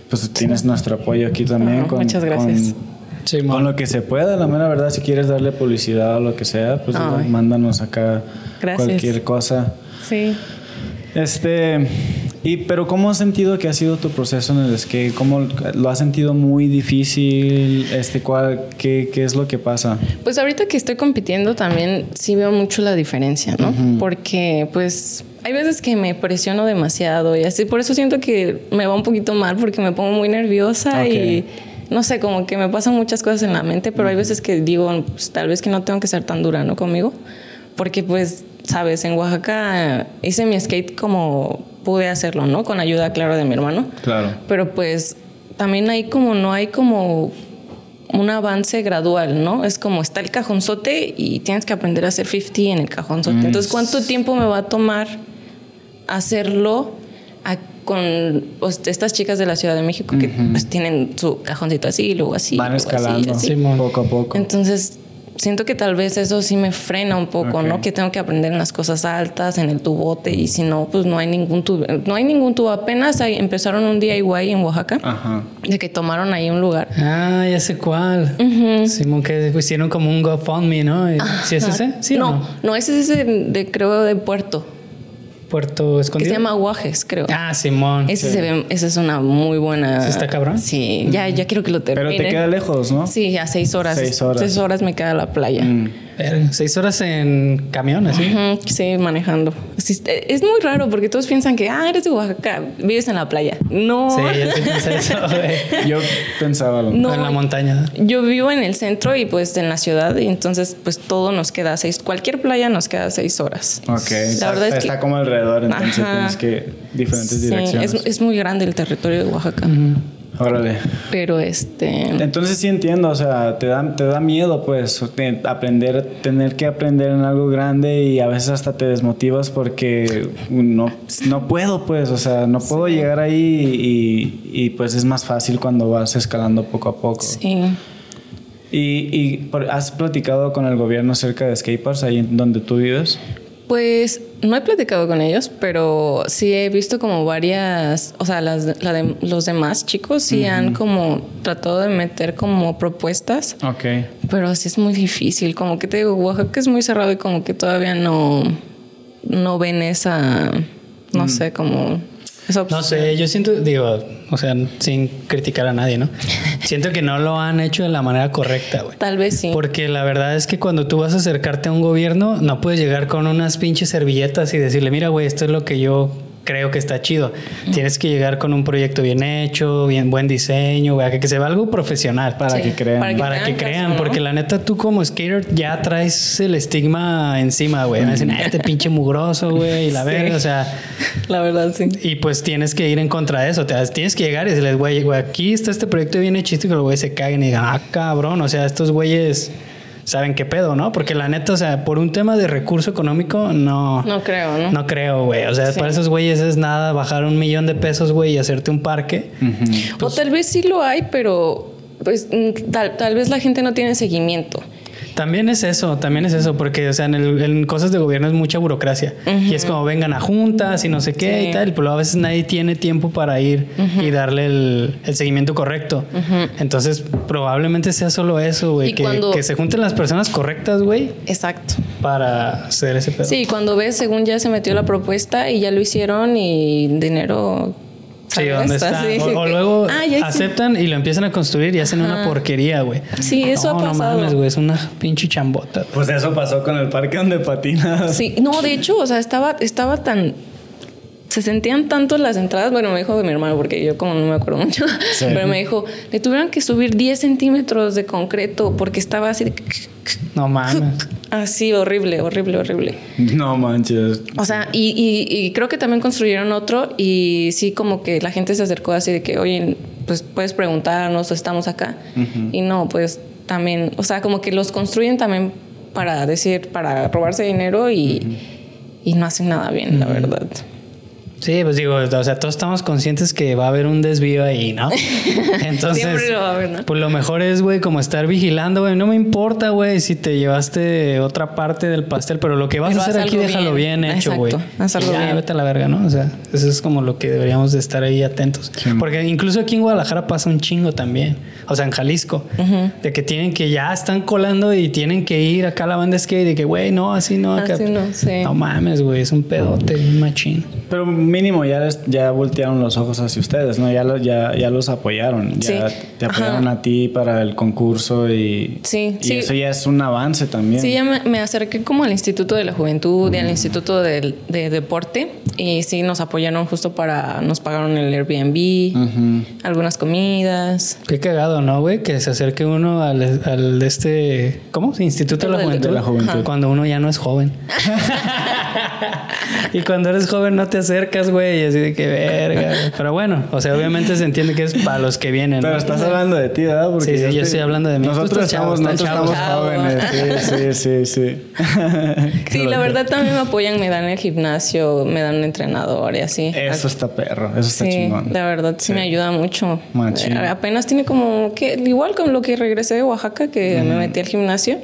S3: pues tienes nuestro apoyo aquí también. Con,
S1: muchas gracias.
S3: Con,
S2: Sí,
S3: con lo que se pueda, la mera verdad, si quieres darle publicidad o lo que sea, pues
S1: Ay.
S3: mándanos acá
S1: Gracias.
S3: cualquier cosa.
S1: Sí.
S3: Este, y pero ¿cómo has sentido que ha sido tu proceso en el skate? ¿Cómo lo has sentido muy difícil? Este, ¿cuál, qué, qué es lo que pasa?
S1: Pues ahorita que estoy compitiendo también sí veo mucho la diferencia, ¿no? Porque pues hay veces que me presiono demasiado y así, por eso siento que me va un poquito mal porque me pongo muy nerviosa y no sé, como que me pasan muchas cosas en la mente, pero hay veces que digo, pues, tal vez que no tengo que ser tan dura, ¿no? Conmigo, porque pues, sabes, en Oaxaca hice mi skate como pude hacerlo, ¿no? Con ayuda, claro, de mi hermano.
S3: Claro.
S1: Pero pues también hay como, no hay como un avance gradual, ¿no? Es como está el cajonzote y tienes que aprender a hacer 50 en el cajonzote. Entonces, ¿cuánto tiempo me va a tomar hacerlo a- con pues, estas chicas de la Ciudad de México que pues, tienen su cajoncito así y luego así?
S3: Van
S1: luego
S3: escalando
S1: así?
S2: Simón.
S3: poco a poco.
S1: Entonces, siento que tal vez eso sí me frena un poco. ¿no? Que tengo que aprender en las cosas altas, en el tubote, y si no, pues no hay ningún tubo. No hay ningún tubo. Apenas ahí empezaron un DIY en Oaxaca,
S3: Ajá.
S1: de que tomaron ahí un lugar.
S2: Ah, ya sé cuál. Simón, que hicieron como un GoFundMe, ¿no? ¿Sí es ese? Sí,
S1: no,
S2: no,
S1: no, ese es ese de, creo, de Puerto,
S2: Puerto
S1: que
S2: Escondido.
S1: se llama Guajes, creo.
S2: Ah, Simón.
S1: ese se ve, esa es una muy buena.
S2: ¿Sí está cabrón?
S1: Sí, ya, ya quiero que lo
S3: Pero
S1: termine.
S3: te queda lejos, ¿no?
S1: Sí, a seis horas.
S3: Seis horas.
S1: Seis horas me queda la playa.
S3: Mm.
S2: Seis horas en camión, así.
S1: Sí, manejando. Sí, es muy raro porque todos piensan que, ah, eres de Oaxaca, vives en la playa. No.
S2: Sí, yo sí pensé eso, güey.
S3: Yo pensaba lo
S1: No.
S2: En la montaña.
S1: Yo vivo en el centro y pues en la ciudad y entonces pues todo nos queda seis, cualquier playa nos queda seis horas.
S3: Ok,
S1: La
S3: está,
S1: verdad es que-
S3: está como alrededor, entonces
S1: Ajá.
S3: tienes que diferentes
S1: Sí,
S3: direcciones.
S1: es, es muy grande el territorio de Oaxaca.
S3: Órale.
S1: Pero este...
S3: Entonces sí entiendo, o sea, te da, te da miedo pues aprender, tener que aprender en algo grande y a veces hasta te desmotivas porque no, no puedo pues, o sea, no puedo llegar ahí y, y, pues es más fácil cuando vas escalando poco a poco.
S1: Sí.
S3: ¿Y, y por- has platicado con el gobierno acerca de skateparks ahí en donde tú vives?
S1: Pues no he platicado con ellos, pero sí he visto como varias, o sea, las, la de, los demás chicos sí han como tratado de meter como propuestas,
S3: Ok.
S1: pero sí es muy difícil, como que te digo, Oaxaca es muy cerrado y como que todavía no, no ven esa, no sé, como
S2: No sé, yo siento, digo, o sea, sin criticar a nadie, ¿no? Siento que no lo han hecho de la manera correcta, güey.
S1: Tal vez sí.
S2: Porque la verdad es que cuando tú vas a acercarte a un gobierno, no puedes llegar con unas pinches servilletas y decirle, mira, güey, esto es lo que yo creo que está chido. Tienes que llegar con un proyecto bien hecho, bien buen diseño, que, que se vea algo profesional.
S3: Para
S1: Sí,
S3: que crean.
S1: para que
S2: Para que
S1: tengan
S2: crean,
S1: caso, ¿no?
S2: porque la neta tú como skater ya traes el estigma encima, güey. Me dicen, "Ah, este pinche mugroso, güey, y la
S1: Sí.
S2: verga, o sea,
S1: La verdad, sí.
S2: y pues tienes que ir en contra de eso. Te, tienes que llegar y decirles, güey, güey, aquí está este proyecto bien que los güeyes se caguen y digan, ah, cabrón, o sea, estos güeyes saben qué pedo, ¿no? Porque la neta, o sea, por un tema de recurso económico, no.
S1: No creo, ¿no?
S2: No creo, güey. O sea,
S1: Sí.
S2: para esos güeyes es nada bajar un millón de pesos, güey, y hacerte un parque.
S1: o tal vez sí lo hay, pero pues tal, tal vez la gente no tiene seguimiento.
S2: También es eso, también es eso, porque, o sea, en, el- en cosas de gobierno es mucha burocracia. Y es como vengan a juntas y no sé qué
S1: Sí.
S2: y tal, pero a veces nadie tiene tiempo para ir y darle el, el seguimiento correcto. Entonces, probablemente sea solo eso, güey,
S1: Y
S2: que,
S1: cuando-
S2: que se junten las personas correctas, güey,
S1: Exacto.
S2: para hacer ese pedo.
S1: Sí, cuando ves, según ya se metió la propuesta y ya lo hicieron y dinero.
S2: Sí. ¿dónde está? O, luego
S1: Ah,
S2: aceptan y lo empiezan a construir y hacen una porquería, güey.
S1: Sí, eso
S2: no,
S1: ha pasado.
S2: No mames, güey, es una pinche chambota.
S3: Pues eso pasó con el parque donde patinas.
S1: Sí, no, de hecho, o sea, estaba, estaba tan. Se sentían tanto las entradas. Bueno, me dijo mi hermano, porque yo como no me acuerdo mucho,
S3: Sí.
S1: pero me dijo, le tuvieron que subir 10 centímetros de concreto porque estaba así de.
S2: No mames.
S1: Así, horrible, horrible, horrible.
S3: No manches.
S1: O sea, y, y- y creo que también construyeron otro y sí como que la gente se acercó así de que, oye, pues puedes preguntarnos, estamos acá. Y no, pues también, o sea, como que los construyen también para decir, para robarse dinero y, y no hacen nada bien, la verdad.
S2: Sí, pues digo, o sea, todos estamos conscientes que va a haber un desvío ahí, ¿no? Entonces,
S1: Siempre lo va a haber, ¿no?
S2: pues lo mejor es, güey, como estar vigilando, güey. No me importa, güey, si te llevaste otra parte del pastel, pero lo que vas
S1: Pero
S2: a hacer aquí, déjalo bien,
S1: bien.
S2: hecho, güey.
S1: Exacto, haz algo
S2: Y ya,
S1: bien.
S2: vete a la verga, ¿no? O sea, eso es como lo que deberíamos de estar ahí atentos. Porque incluso aquí en Guadalajara pasa un chingo también. O sea, en Jalisco. De que tienen que ya están colando y tienen que ir acá a la banda skate. De que, güey, no, así no. Acá.
S1: Así no, sí.
S2: No mames, güey, es un pedote, un machín.
S3: Pero mínimo ya, les- ya voltearon los ojos hacia ustedes, ¿no? Ya, lo- ya, ya los apoyaron. Ya
S1: Sí.
S3: te apoyaron
S1: Ajá.
S3: a ti para el concurso y,
S1: Sí,
S3: y
S1: sí.
S3: eso ya es un avance también.
S1: Sí, ya me, me acerqué como al Instituto de la Juventud y al Instituto del- de, Deporte y sí nos apoyaron justo para, nos pagaron el Airbnb, algunas comidas.
S2: Qué cagado, ¿no, güey? Que se acerque uno al, al este... ¿Cómo? Instituto de la Juventud.
S3: de la Juventud.
S2: Cuando uno ya no es joven. y cuando eres joven no te acercas, güey. Y así de que verga. güey. Pero bueno, o sea, obviamente se entiende que es para los que vienen.
S3: Pero
S2: ¿no?
S3: estás hablando de ti, ¿verdad?
S2: Sí, sí, yo estoy hablando de mí.
S3: Nosotros estamos,
S2: estás
S3: nosotros
S2: chavo.
S3: estamos
S1: Chavo.
S3: jóvenes. Sí, sí, sí, sí.
S1: Sí, la verdad también me apoyan, me dan el gimnasio, me dan un entrenador y así.
S3: Eso está perro, eso está
S1: Sí,
S3: chingón.
S1: la verdad sí,
S3: Sí.
S1: me ayuda mucho.
S3: Machín.
S1: Eh, Apenas tiene como que igual con lo que regresé de Oaxaca que me metí al gimnasio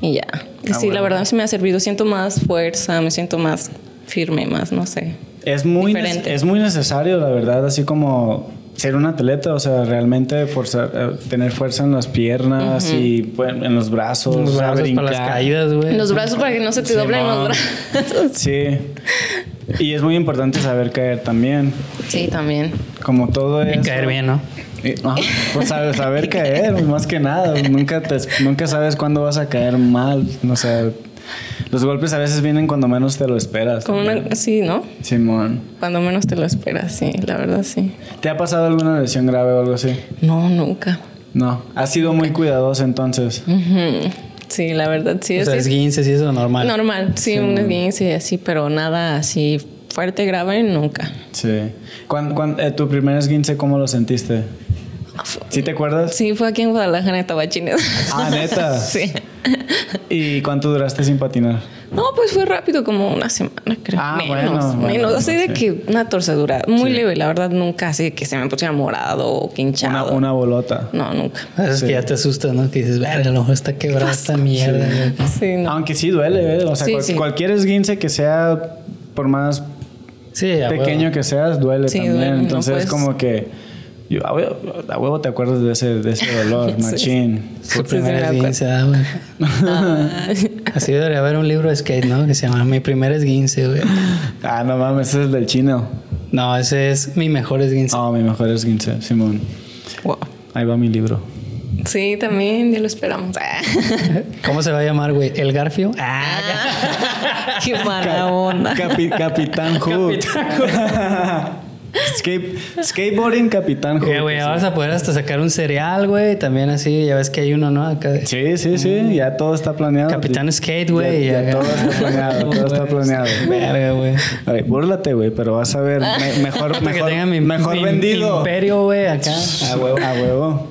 S1: y ya.
S3: Ah,
S1: sí,
S3: bueno.
S1: la verdad sí me ha servido, siento más fuerza, me siento más firme, más no sé.
S3: Es muy,
S1: Diferente.
S3: es muy necesario, la verdad, así como ser un atleta, o sea, realmente forzar, eh, tener fuerza en las piernas y pues, en los brazos,
S2: Los para las caídas, güey.
S1: Los brazos para que no se te
S3: Sí,
S1: doblen
S3: no.
S1: los brazos.
S3: Sí. Y es muy importante saber caer también.
S1: Sí, también.
S3: Como todo
S2: Y
S3: eso.
S2: caer bien, ¿no?
S3: Y- ajá, pues saber, saber caer, más que nada. Nunca, te- nunca sabes cuándo vas a caer mal. O sea, los golpes a veces vienen cuando menos te lo esperas.
S1: Como una, sí, ¿no?
S3: Simón.
S1: Cuando menos te lo esperas, sí, la verdad sí.
S3: ¿Te ha pasado alguna lesión grave o algo así?
S1: No, nunca.
S3: No. Has sido muy cuidadoso entonces.
S1: Sí, la verdad sí.
S2: O sea,
S1: sí.
S2: esguinces y eso normal.
S1: Normal, sí, un esguince y así, pero nada así fuerte, grave, nunca.
S3: Sí. ¿Cuán- cuán- eh, ¿Tu primer esguince cómo lo sentiste? ¿Sí te acuerdas?
S1: Sí, fue aquí en Guadalajara, en Tabachines.
S3: Ah, neta.
S1: sí.
S3: ¿Y cuánto duraste sin patinar?
S1: No, pues fue rápido, como una semana, creo.
S3: Ah,
S1: menos,
S3: bueno, bueno,
S1: menos. así de
S3: sí.
S1: que una torcedura muy leve, la verdad, nunca así de que se me pusiera morado o quinchado.
S3: una bolota.
S1: No, nunca.
S2: Es que ya te asustas, ¿no? Que dices, lo mejor está quebrada esta mierda. güey".
S1: Sí, no.
S3: Aunque sí duele, ¿eh? O sea,
S1: Sí,
S3: cual-
S1: sí.
S3: cualquier esguince que sea, por más
S2: Sí,
S3: pequeño que seas, duele
S1: Sí,
S3: también.
S1: duele, no
S3: Entonces
S1: puedes-
S3: es como que... yo- a, huevo, a huevo te acuerdas de ese, de ese dolor, machín.
S2: Su
S1: Sí,
S2: primer
S1: sí, me
S2: esguince, ah, güey.
S1: Ah,
S2: Así debería haber un libro de skate, ¿no? Que se llama Mi primer esguince, güey.
S3: Ah, no mames, ese es del chino.
S2: No, ese es mi mejor esguince.
S3: Oh, mi mejor esguince, Simón.
S1: wow.
S3: Ahí va mi libro.
S1: Sí, también, ya lo esperamos.
S2: ¿Cómo se va a llamar, güey? ¿El Garfio? Ah,
S1: Qué mala onda.
S3: Capi- Capitán Hook. Skate- skateboarding Capitán Hook.
S2: güey, vas a poder hasta sacar un cereal, güey. También así, ya ves que hay uno, ¿no? Acá de-
S3: Sí, sí, sí, ya todo está planeado.
S2: Capitán Skate, güey.
S3: Ya, todo está planeado, todo está planeado.
S2: Verga, güey.
S3: Ay, búrlate, güey, pero vas a ver me- mejor, mejor,
S2: mi,
S3: mejor
S2: mi
S3: vendido.
S2: imperio, güey, acá. A huevo.
S3: A huevo.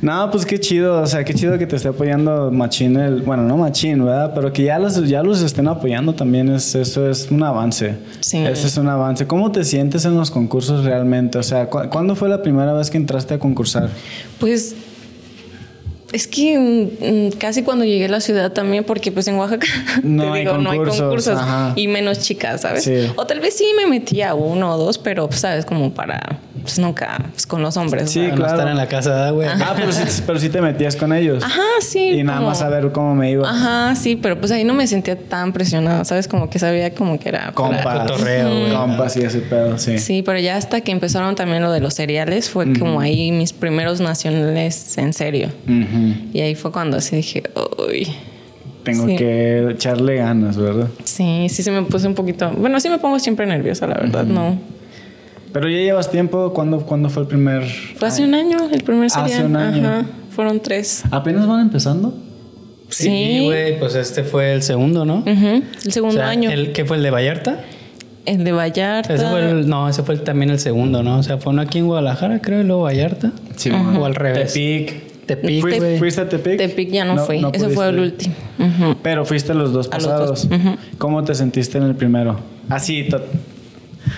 S3: No, pues qué chido, o sea, qué chido que te esté apoyando Machín, el, bueno, no Machín, ¿verdad? Pero que ya los, ya los estén apoyando también, es, eso es un avance.
S1: Sí.
S3: Eso es un avance. ¿Cómo te sientes en los concursos realmente? O sea, ¿cu- ¿cuándo fue la primera vez que entraste a concursar?
S1: Pues Es que mm, mm, casi cuando llegué a la ciudad también, porque pues en Oaxaca
S3: No
S1: te
S3: hay
S1: digo, no hay
S3: concursos,
S1: concursos
S3: ajá.
S1: y menos chicas, ¿sabes?
S3: Sí.
S1: O tal vez sí me metía uno o dos, pero pues, sabes, como para, pues nunca, pues con los hombres.
S3: Sí,
S1: ¿verdad?
S2: Para no
S3: claro.
S2: estar en la casa, güey.
S3: Ah, pero sí, pero sí te metías con ellos.
S1: Ajá, sí.
S3: Y nada
S1: como-
S3: más a ver cómo me iba.
S1: Ajá, sí, pero pues ahí no me sentía tan presionada, ¿sabes? Como que sabía como que era...
S3: Compas.
S1: para-
S2: Cotorreo, güey.
S3: Compas y ese pedo, sí.
S1: Sí, pero ya hasta que empezaron también lo de los cereales, fue como ahí mis primeros nacionales en serio. Y ahí fue cuando así dije, uy.
S3: Tengo
S1: Sí.
S3: que echarle ganas, ¿verdad?
S1: Sí, sí se me puse un poquito. Bueno, sí me pongo siempre nerviosa, la verdad, no.
S3: Pero ya llevas tiempo. ¿Cuándo, ¿cuándo fue el primer?
S1: Fue hace un año, el primer
S3: Hace
S1: serial.
S3: un año.
S1: Ajá, fueron tres.
S3: ¿Apenas van empezando?
S1: Sí.
S2: güey, pues este fue el segundo, ¿no?
S1: Ujú, El
S2: O
S1: segundo
S2: sea,
S1: año.
S2: ¿el, ¿Qué fue el de Vallarta?
S1: El de Vallarta.
S2: Ese fue el, no, ese fue el- también el segundo, ¿no? O sea, fue uno aquí en Guadalajara, creo, y luego Vallarta.
S3: Sí.
S2: O al revés.
S3: Tepic.
S2: Tepic,
S3: ¿Fuiste, fuiste a Tepic?
S1: Tepic ya no, fui.
S3: no
S1: Ese fue el último.
S3: Pero fuiste los dos
S1: los
S3: pasados. ¿Cómo te sentiste en el primero? Así,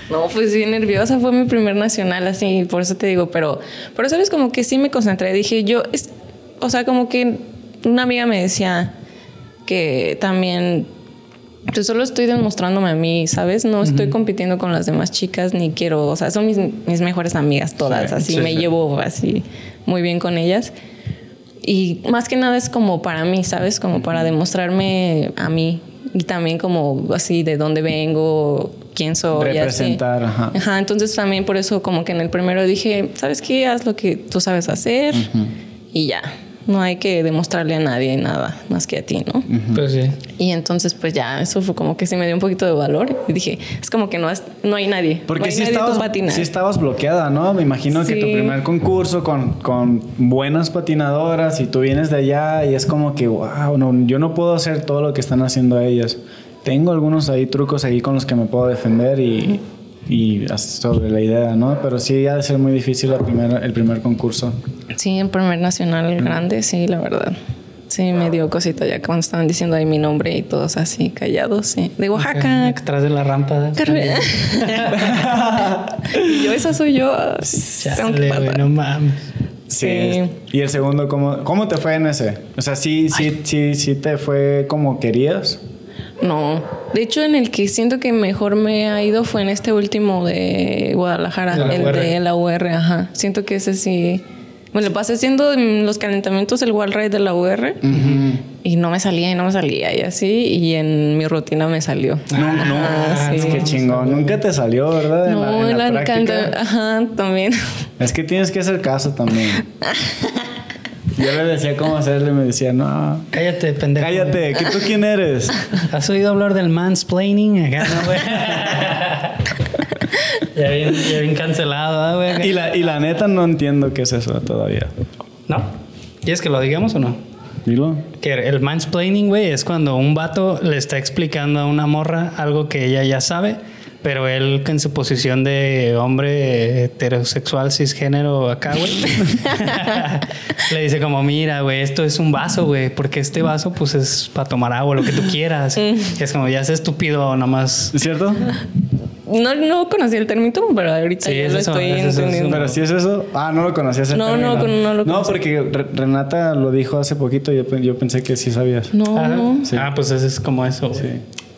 S1: No, pues sí, nerviosa. Fue mi primer nacional, así, por eso te digo. Pero, pero sabes, como que sí me concentré. Dije, yo, es, o sea, como que una amiga me decía que también, yo solo estoy demostrándome a mí, ¿sabes? No estoy compitiendo con las demás chicas, ni quiero, o sea, son mis, mis mejores amigas todas,
S3: Sí,
S1: así,
S3: sí,
S1: me
S3: sí.
S1: llevo así muy bien con ellas. Y más que nada es como para mí, ¿sabes? Como para demostrarme a mí. Y también como así de dónde vengo, quién soy.
S3: Representar, ajá.
S1: Ajá, entonces también por eso como que en el primero dije, ¿sabes qué? Haz lo que tú sabes hacer y ya. No hay que demostrarle a nadie nada más que a ti, ¿no?
S2: Pues sí.
S1: Y entonces pues ya, eso fue como que sí me dio un poquito de valor. Y dije, es como que no, has- no hay nadie.
S3: Porque
S1: no hay
S3: sí
S1: nadie
S3: estabas,
S1: patinar.
S3: sí estabas bloqueada, ¿no? Me imagino que tu primer concurso con, con buenas patinadoras y tú vienes de allá y es como que, wow, no, yo no puedo hacer todo lo que están haciendo ellas. Tengo algunos ahí trucos ahí con los que me puedo defender y, y sobre la idea, ¿no? Pero sí ha de ser muy difícil la primera, el primer concurso.
S1: Sí, en primer nacional grande, sí, la verdad. Sí, me dio cosita ya cuando estaban diciendo ahí mi nombre y todos así callados, sí. De Oaxaca.
S2: Atrás de la rampa.
S1: Carmen. y yo, esa soy yo. Tengo que
S2: Chale, güey,
S1: pasar.
S2: no mames.
S3: Sí.
S1: Sí.
S3: ¿Y el segundo cómo, cómo te fue en ese? O sea, sí, sí, sí, sí te fue como querías.
S1: No. De hecho, en el que siento que mejor me ha ido fue en este último de Guadalajara,
S2: De
S1: el
S2: UR.
S1: de la UR, ajá. Siento que ese sí. Me lo pasé haciendo en los calentamientos el wall ride de la UR y no me salía y no me salía y así. Y en mi rutina me salió.
S3: No, no,
S1: Ah,
S3: es que chingón. Nunca te salió, ¿verdad? En
S1: No,
S3: la, en la
S1: la
S3: práctica.
S1: encanta. Ajá, también.
S3: Es que tienes que hacer caso también. Yo le decía cómo hacerle y me decía, no,
S2: Cállate, pendejo.
S3: cállate, ¿que tú quién eres?
S2: ¿Has oído hablar del mansplaining? Acá, no, güey. ya, bien, ya bien cancelado, ¿eh, güey.
S3: Y la, y la neta no entiendo qué es eso todavía.
S2: ¿No? ¿Quieres que lo digamos o no?
S3: Dilo.
S2: Que el mansplaining, güey, es cuando un vato le está explicando a una morra algo que ella ya sabe, pero él en su posición de hombre heterosexual cisgénero acá, güey, le dice como, mira, güey, esto es un vaso, güey, porque este vaso pues es para tomar agua, lo que tú quieras. Y es como, ya es estúpido nomás.
S3: ¿Es cierto?
S1: No, no conocí el término, pero ahorita
S2: Sí,
S1: ya
S2: es
S1: lo
S2: eso,
S1: estoy
S2: es eso, es
S1: entendiendo.
S3: Pero si es eso. Ah, no lo conocías. ese
S1: No, no,
S3: término.
S1: no lo
S3: No, porque Re- Renata lo dijo hace poquito y yo, yo pensé que sí sabías.
S1: No,
S2: Ah,
S1: no.
S3: Sí.
S2: ah, pues eso es como eso.
S3: Sí.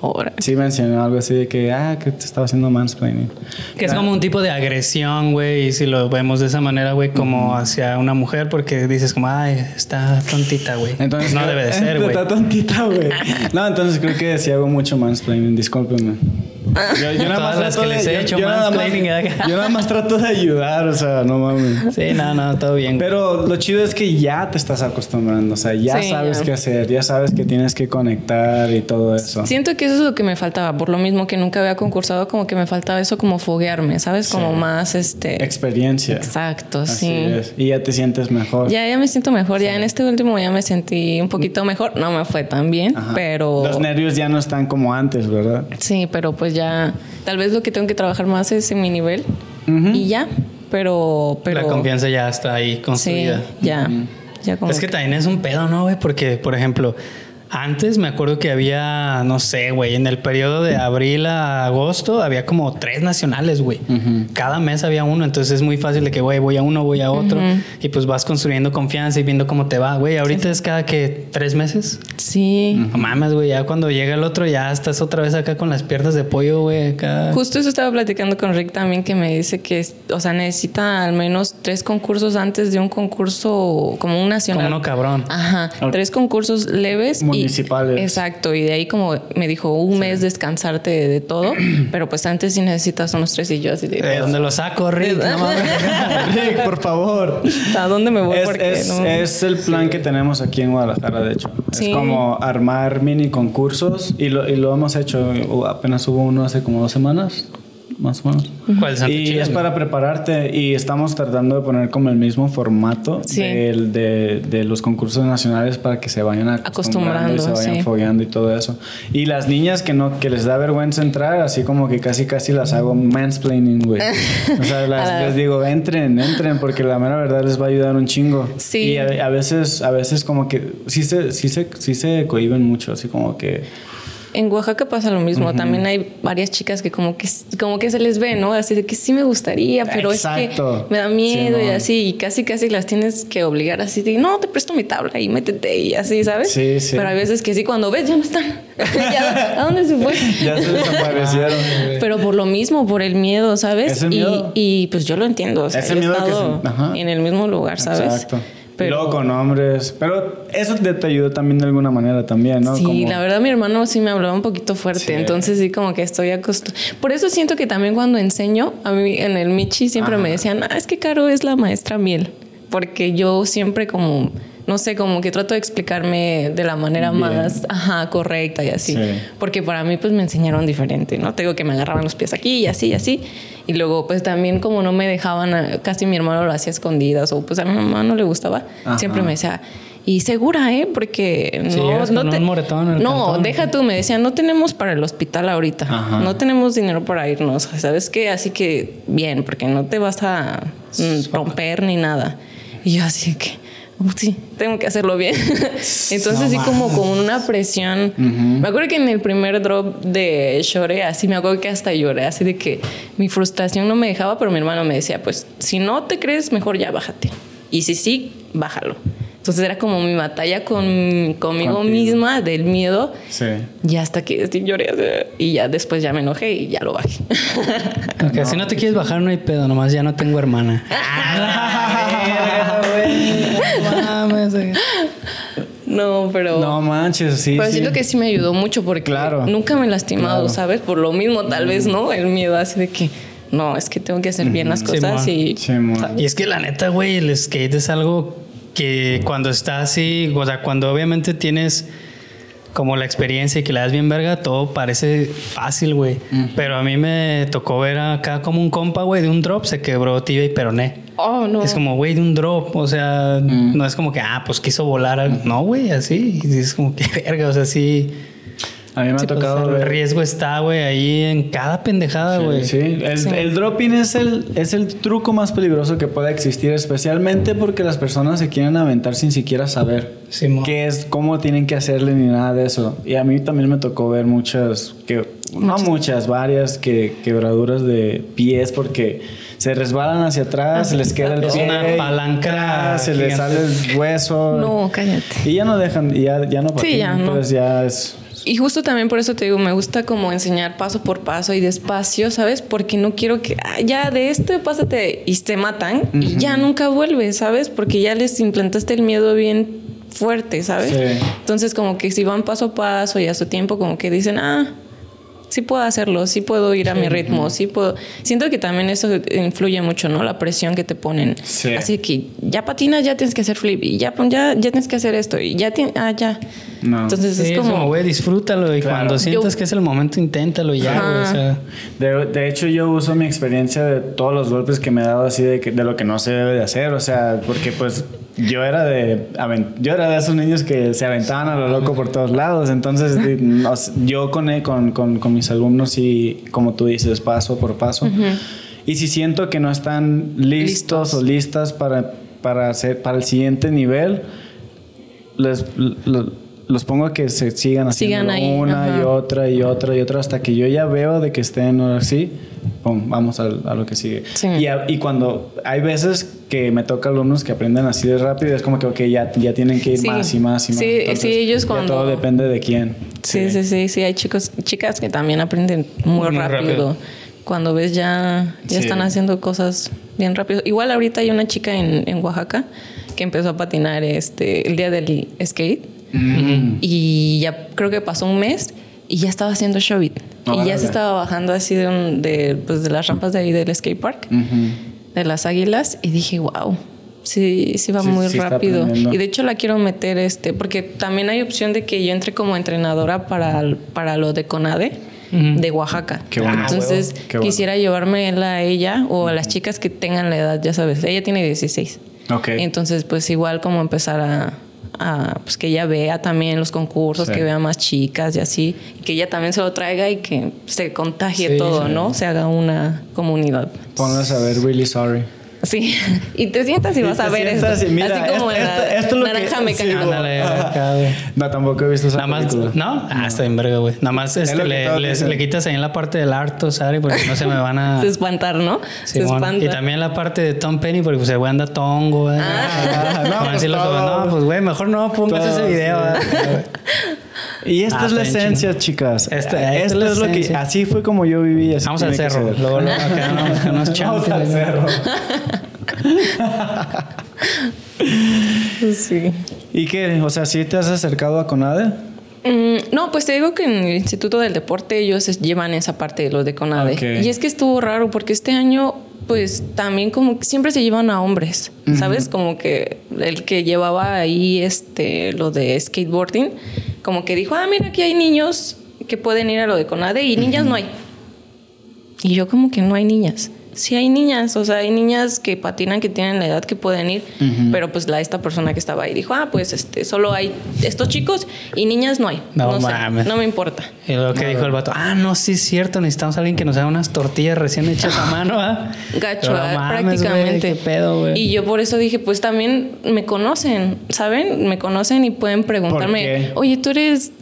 S1: Ahora.
S3: Sí mencionó algo así de que, ah, que te estaba haciendo mansplaining.
S2: Que es como un tipo de agresión, güey, y si lo vemos de esa manera, güey, como hacia una mujer, porque dices como, ay, está tontita, güey.
S3: Entonces
S2: no debe de ser, güey.
S3: Está tontita, güey. No, entonces creo que sí hago mucho mansplaining, discúlpeme. Yo, yo
S2: Todas las
S3: trato
S2: que les he hecho
S3: nada más-
S2: ¿eh?
S3: yo nada más trato de ayudar, o sea, no mames.
S2: Sí, no, no, todo bien.
S3: Pero lo chido es que ya te estás acostumbrando, o sea, ya
S1: Sí,
S3: sabes
S1: ya.
S3: qué hacer, ya sabes que tienes que conectar y todo eso.
S1: Siento que eso es lo que me faltaba, por lo mismo que nunca había concursado, como que me faltaba eso como foguearme, ¿sabes? Como más este.
S3: Experiencia.
S1: Exacto,
S3: Así
S1: sí.
S3: es. Y ya te sientes mejor.
S1: Ya, ya me siento mejor. Ya en este último ya me sentí un poquito mejor. No me fue tan bien,
S3: Ajá.
S1: pero.
S3: Los nervios ya no están como antes, ¿verdad?
S1: Sí, pero pues ya. Tal vez lo que tengo que trabajar más es en mi nivel. Y ya. Pero. pero
S2: La confianza ya está ahí
S1: Sí,
S2: construida.
S1: ya. Ya como
S2: Es que también es un pedo, ¿no, güey? Porque, por ejemplo, Antes me acuerdo que había, no sé, güey, en el periodo de abril a agosto había como tres nacionales, güey. Cada mes había uno, entonces es muy fácil de que, güey, voy a uno, voy a otro. Y pues vas construyendo confianza y viendo cómo te va, güey. Ahorita es cada que tres meses.
S1: Sí.
S2: No mames, güey, ya cuando llega el otro ya estás otra vez acá con las piernas de pollo, güey, acá.
S1: Justo eso estaba platicando con Rick también que me dice que, o sea, necesita al menos tres concursos antes de un concurso como un nacional.
S2: Como uno cabrón.
S1: Ajá, tres concursos leves. Y, exacto, y de ahí como me dijo un mes descansarte de, de todo, pero pues antes sí necesitas unos tres y yo así de...
S2: ¿De dónde lo saco, Rick? No mames.
S3: Rick, por favor.
S1: ¿A dónde me voy?
S3: Es,
S1: Porque
S3: es-
S1: no-
S3: es el plan que tenemos aquí en Guadalajara, de hecho.
S1: Sí.
S3: Es como armar mini concursos y lo, y lo hemos hecho. Apenas hubo uno hace como dos semanas, más o menos.
S2: ¿Cuál Santa
S3: Y es para prepararte y estamos tratando de poner como el mismo formato
S1: Sí.
S3: del- de, de los concursos nacionales para que se vayan acostumbrando y se
S1: Acostumbrando,
S3: vayan
S1: sí.
S3: fogueando y todo eso. Y las niñas que no que les da vergüenza entrar, así como que casi casi las hago mansplaining, güey. O sea, las- les digo, entren, entren porque la mera verdad les va a ayudar un chingo.
S1: Sí.
S3: Y a, a veces a veces como que sí se sí se sí se cohiben mucho, así como que
S1: En Oaxaca pasa lo mismo. También hay varias chicas que como que como que se les ve, ¿no? Así de que sí me gustaría, pero
S3: Exacto.
S1: es que me da miedo y así. Y casi casi las tienes que obligar así de no, te presto mi tabla y métete y así, ¿sabes?
S3: Sí, sí.
S1: Pero hay veces que sí, cuando ves ya no están. Ya, ¿A dónde se fue?
S3: ya se desaparecieron.
S1: Pero por lo mismo, por el miedo, ¿sabes?
S3: Es el
S1: Y-
S3: miedo.
S1: Y, pues yo lo entiendo. O sea,
S3: Es el miedo que se-
S1: en el mismo lugar, ¿sabes?
S3: Exacto.
S1: Pero-
S3: luego con hombres. Pero eso te, ayudó también de alguna manera también, ¿no?
S1: Sí,
S3: Como-
S1: la verdad mi hermano sí me hablaba un poquito fuerte,
S3: Sí.
S1: entonces sí como que estoy acostumbrada. Por eso siento que también cuando enseño, a mí en el Michi siempre me decían, ah, es que Caro es la maestra miel, porque yo siempre como, no sé, como que trato de explicarme de la manera
S3: Bien.
S1: más ajá, correcta y así,
S3: Sí.
S1: porque para mí pues me enseñaron diferente, ¿no? Tengo que me agarraban los pies aquí y así y así. Y luego, pues también, como no me dejaban, a- casi mi hermano lo hacía escondidas, o pues a mi mamá no le gustaba,
S3: Ajá.
S1: siempre me decía, y segura, ¿eh? Porque
S2: Sí,
S1: no, no te- no,
S2: cantón.
S1: deja tú, me decían, no tenemos para el hospital ahorita,
S3: Ajá.
S1: no tenemos dinero para irnos, ¿sabes qué? Así que bien, porque no te vas a mm, romper ni nada. Y yo así que, "Oh, sí, tengo que hacerlo bien. Entonces sí como con una presión. Me acuerdo que en el primer drop de Shore, así me acuerdo que hasta lloré, así de que mi frustración no me dejaba, pero mi hermano me decía, pues si no te crees, mejor ya bájate. Y si sí, bájalo. Entonces era como mi batalla con, conmigo
S3: Contigo.
S1: misma del miedo.
S3: Sí.
S1: Y hasta que sí, lloré y ya después ya me enojé y ya lo bajé.
S2: Ok, si no te quieres bajar, no hay pedo, nomás ya no tengo hermana. No
S1: no, pero...
S3: No manches, sí.
S1: pero
S3: sí.
S1: siento que sí me ayudó mucho porque
S3: Claro.
S1: nunca me he lastimado,
S3: Claro.
S1: ¿sabes? Por lo mismo, tal vez, ¿no? El miedo así de que, no, es que tengo que hacer bien las cosas
S2: Simón.
S1: y...
S3: Simón.
S2: Y es que la neta, güey, el skate es algo que cuando está así, o sea, cuando obviamente tienes como la experiencia y que le das bien verga, todo parece fácil, güey. Pero a mí me tocó ver acá como un compa, güey, de un drop se quebró tibia y peroné.
S1: Oh, no.
S2: Es como, güey, de un drop. O sea, no es como que, ah, pues quiso volar. No, güey, así. Y es como que verga. O sea, sí.
S3: A mí me
S2: sí,
S3: ha
S2: pues,
S3: tocado
S2: el
S3: ver.
S2: riesgo está, güey, ahí en cada pendejada, güey.
S3: Sí, el, el dropping es el, es el truco más peligroso que puede existir, especialmente porque las personas se quieren aventar sin siquiera saber qué es, cómo tienen que hacerle ni nada de eso. Y a mí también me tocó ver muchas, que, no muchas, varias que, quebraduras de pies porque se resbalan hacia atrás, se les queda el
S2: Es
S3: pie,
S2: una palanca
S3: se les sale el hueso.
S1: No, cállate.
S3: Y ya no dejan, y ya, ya no patinan,
S1: ya no.
S3: pues ya es...
S1: Y justo también por eso te digo, me gusta como enseñar paso por paso y despacio, ¿sabes? Porque no quiero que ah, ya de este pásate y te matan y ya nunca vuelves, ¿sabes? Porque ya les implantaste el miedo bien fuerte, ¿sabes?
S3: Sí.
S1: Entonces como que si van paso a paso y a su tiempo como que dicen, ah, sí puedo hacerlo, sí puedo ir a mi ritmo, sí puedo. Siento que también eso influye mucho, ¿no? La presión que te ponen.
S3: Sí.
S1: Así que ya patinas, ya tienes que hacer flip y ya, ya, ya tienes que hacer esto y ya tienes, ah, ya.
S3: No.
S1: Entonces
S2: Sí,
S1: es como...
S2: güey, disfrútalo. Y
S3: Claro.
S2: cuando sientas
S1: Yo-
S2: que es el momento, inténtalo y ya, güey. O sea,
S3: De, de hecho, yo uso mi experiencia de todos los golpes que me he dado así de, que- de lo que no se debe de hacer. O sea, porque pues yo era de yo era de esos niños que se aventaban a lo loco por todos lados. Entonces, yo con, con, con, con mis alumnos y, como tú dices, paso por paso. Y si siento que no están listos,
S1: Listos.
S3: o listas para, para, hacer, para el siguiente nivel, les, lo- los pongo a que se sigan
S1: Sigan
S3: haciendo
S1: ahí,
S3: una y otra y otra y otra hasta que yo ya veo de que estén así, pum, vamos a, a lo que sigue.
S1: Sí.
S3: Y, a- y cuando hay veces que me toca alumnos que aprenden así de rápido, es como que, ok, ya, ya tienen que ir
S1: Sí.
S3: más y más y más.
S1: Sí, sí, ellos cuando-
S3: todo depende de quién.
S1: Sí, sí, sí, sí, hay chicos, chicas que también aprenden muy,
S2: Muy
S1: rápido.
S2: rápido.
S1: Cuando ves ya, ya
S3: Sí.
S1: están haciendo cosas bien rápido. Igual ahorita hay una chica en, en Oaxaca que empezó a patinar este el día del skate y ya creo que pasó un mes y ya estaba haciendo showit. y
S3: Órale.
S1: ya se estaba bajando así de, un- de, pues, de las rampas de ahí del skate park, de las águilas y dije, wow. Sí, sí va
S3: Sí,
S1: muy
S3: sí
S1: rápido. Y de hecho la quiero meter este, porque también hay opción de que yo entre como entrenadora para, para lo de CONADE de Oaxaca.
S3: Qué bueno.
S1: Entonces
S3: Qué bueno.
S1: quisiera llevarme a ella o a las chicas que tengan la edad, ya sabes. Ella tiene 16.
S3: Ok.
S1: Entonces, pues igual como empezar a, a, pues que ella vea también los concursos,
S3: Sí.
S1: que vea más chicas y así, y que ella también se lo traiga y que se contagie
S2: Sí,
S1: todo,
S2: sí.
S1: ¿no? Se haga una comunidad.
S3: Ponlas a ver Really Sorry.
S1: Sí, y te sientas y
S3: Y
S1: vas a ver esto.
S3: y mira,
S1: así como
S3: esto
S1: naranja
S3: sí.
S2: Ándale, acá, güey.
S3: No, tampoco he visto esa
S2: Nada más,
S3: película.
S2: ¿no? Ah, está bien verga, güey. Nada más este, le, le- quitas ahí en la parte del harto, Sari, porque no se me van a...
S1: Se espantar, ¿no? se espanta.
S2: y también la parte de Tom Penny, porque pues el güey anda tongo, güey.
S3: Ah, no,
S2: Van a
S3: pues
S2: no, pues güey, mejor no pongas
S3: Todo,
S2: ese video.
S3: sí.
S2: ¿verdad?
S3: Y esta
S2: Ah,
S3: es la esencia, chicas.
S2: Esta-
S3: Esta,
S2: esta es
S3: lo que así fue como yo viví. Así
S2: Vamos al cerro. Luego, luego acá vamos
S3: Vamos al cerro.
S1: Sí.
S3: ¿Y qué? O sea, ¿sí te has acercado a Conade?
S1: Mm, no, pues te digo que en el Instituto del Deporte ellos llevan esa parte de los de CONADE. Y es que estuvo raro porque este año, pues también como que siempre se llevan a hombres, ¿sabes? Como que el que llevaba ahí este, lo de skateboarding, como que dijo, ah, mira, aquí hay niños que pueden ir a lo de CONADE y niñas no hay. Y yo como que no hay niñas. Sí hay niñas, o sea, hay niñas que patinan, que tienen la edad que pueden ir, pero pues la esta persona que estaba ahí dijo, ah, pues este, solo hay estos chicos y niñas no hay.
S2: No mames.
S1: no me importa.
S2: Y luego que dijo el vato, ah, no, sí es cierto, necesitamos a alguien que nos haga unas tortillas recién hechas a mano, ¿ah?
S1: Gacho,
S2: Pero no
S1: ah,
S2: mames,
S1: prácticamente.
S2: qué pedo, güey.
S1: y yo por eso dije, pues también me conocen, ¿saben? Me conocen y pueden preguntarme, oye, tú eres,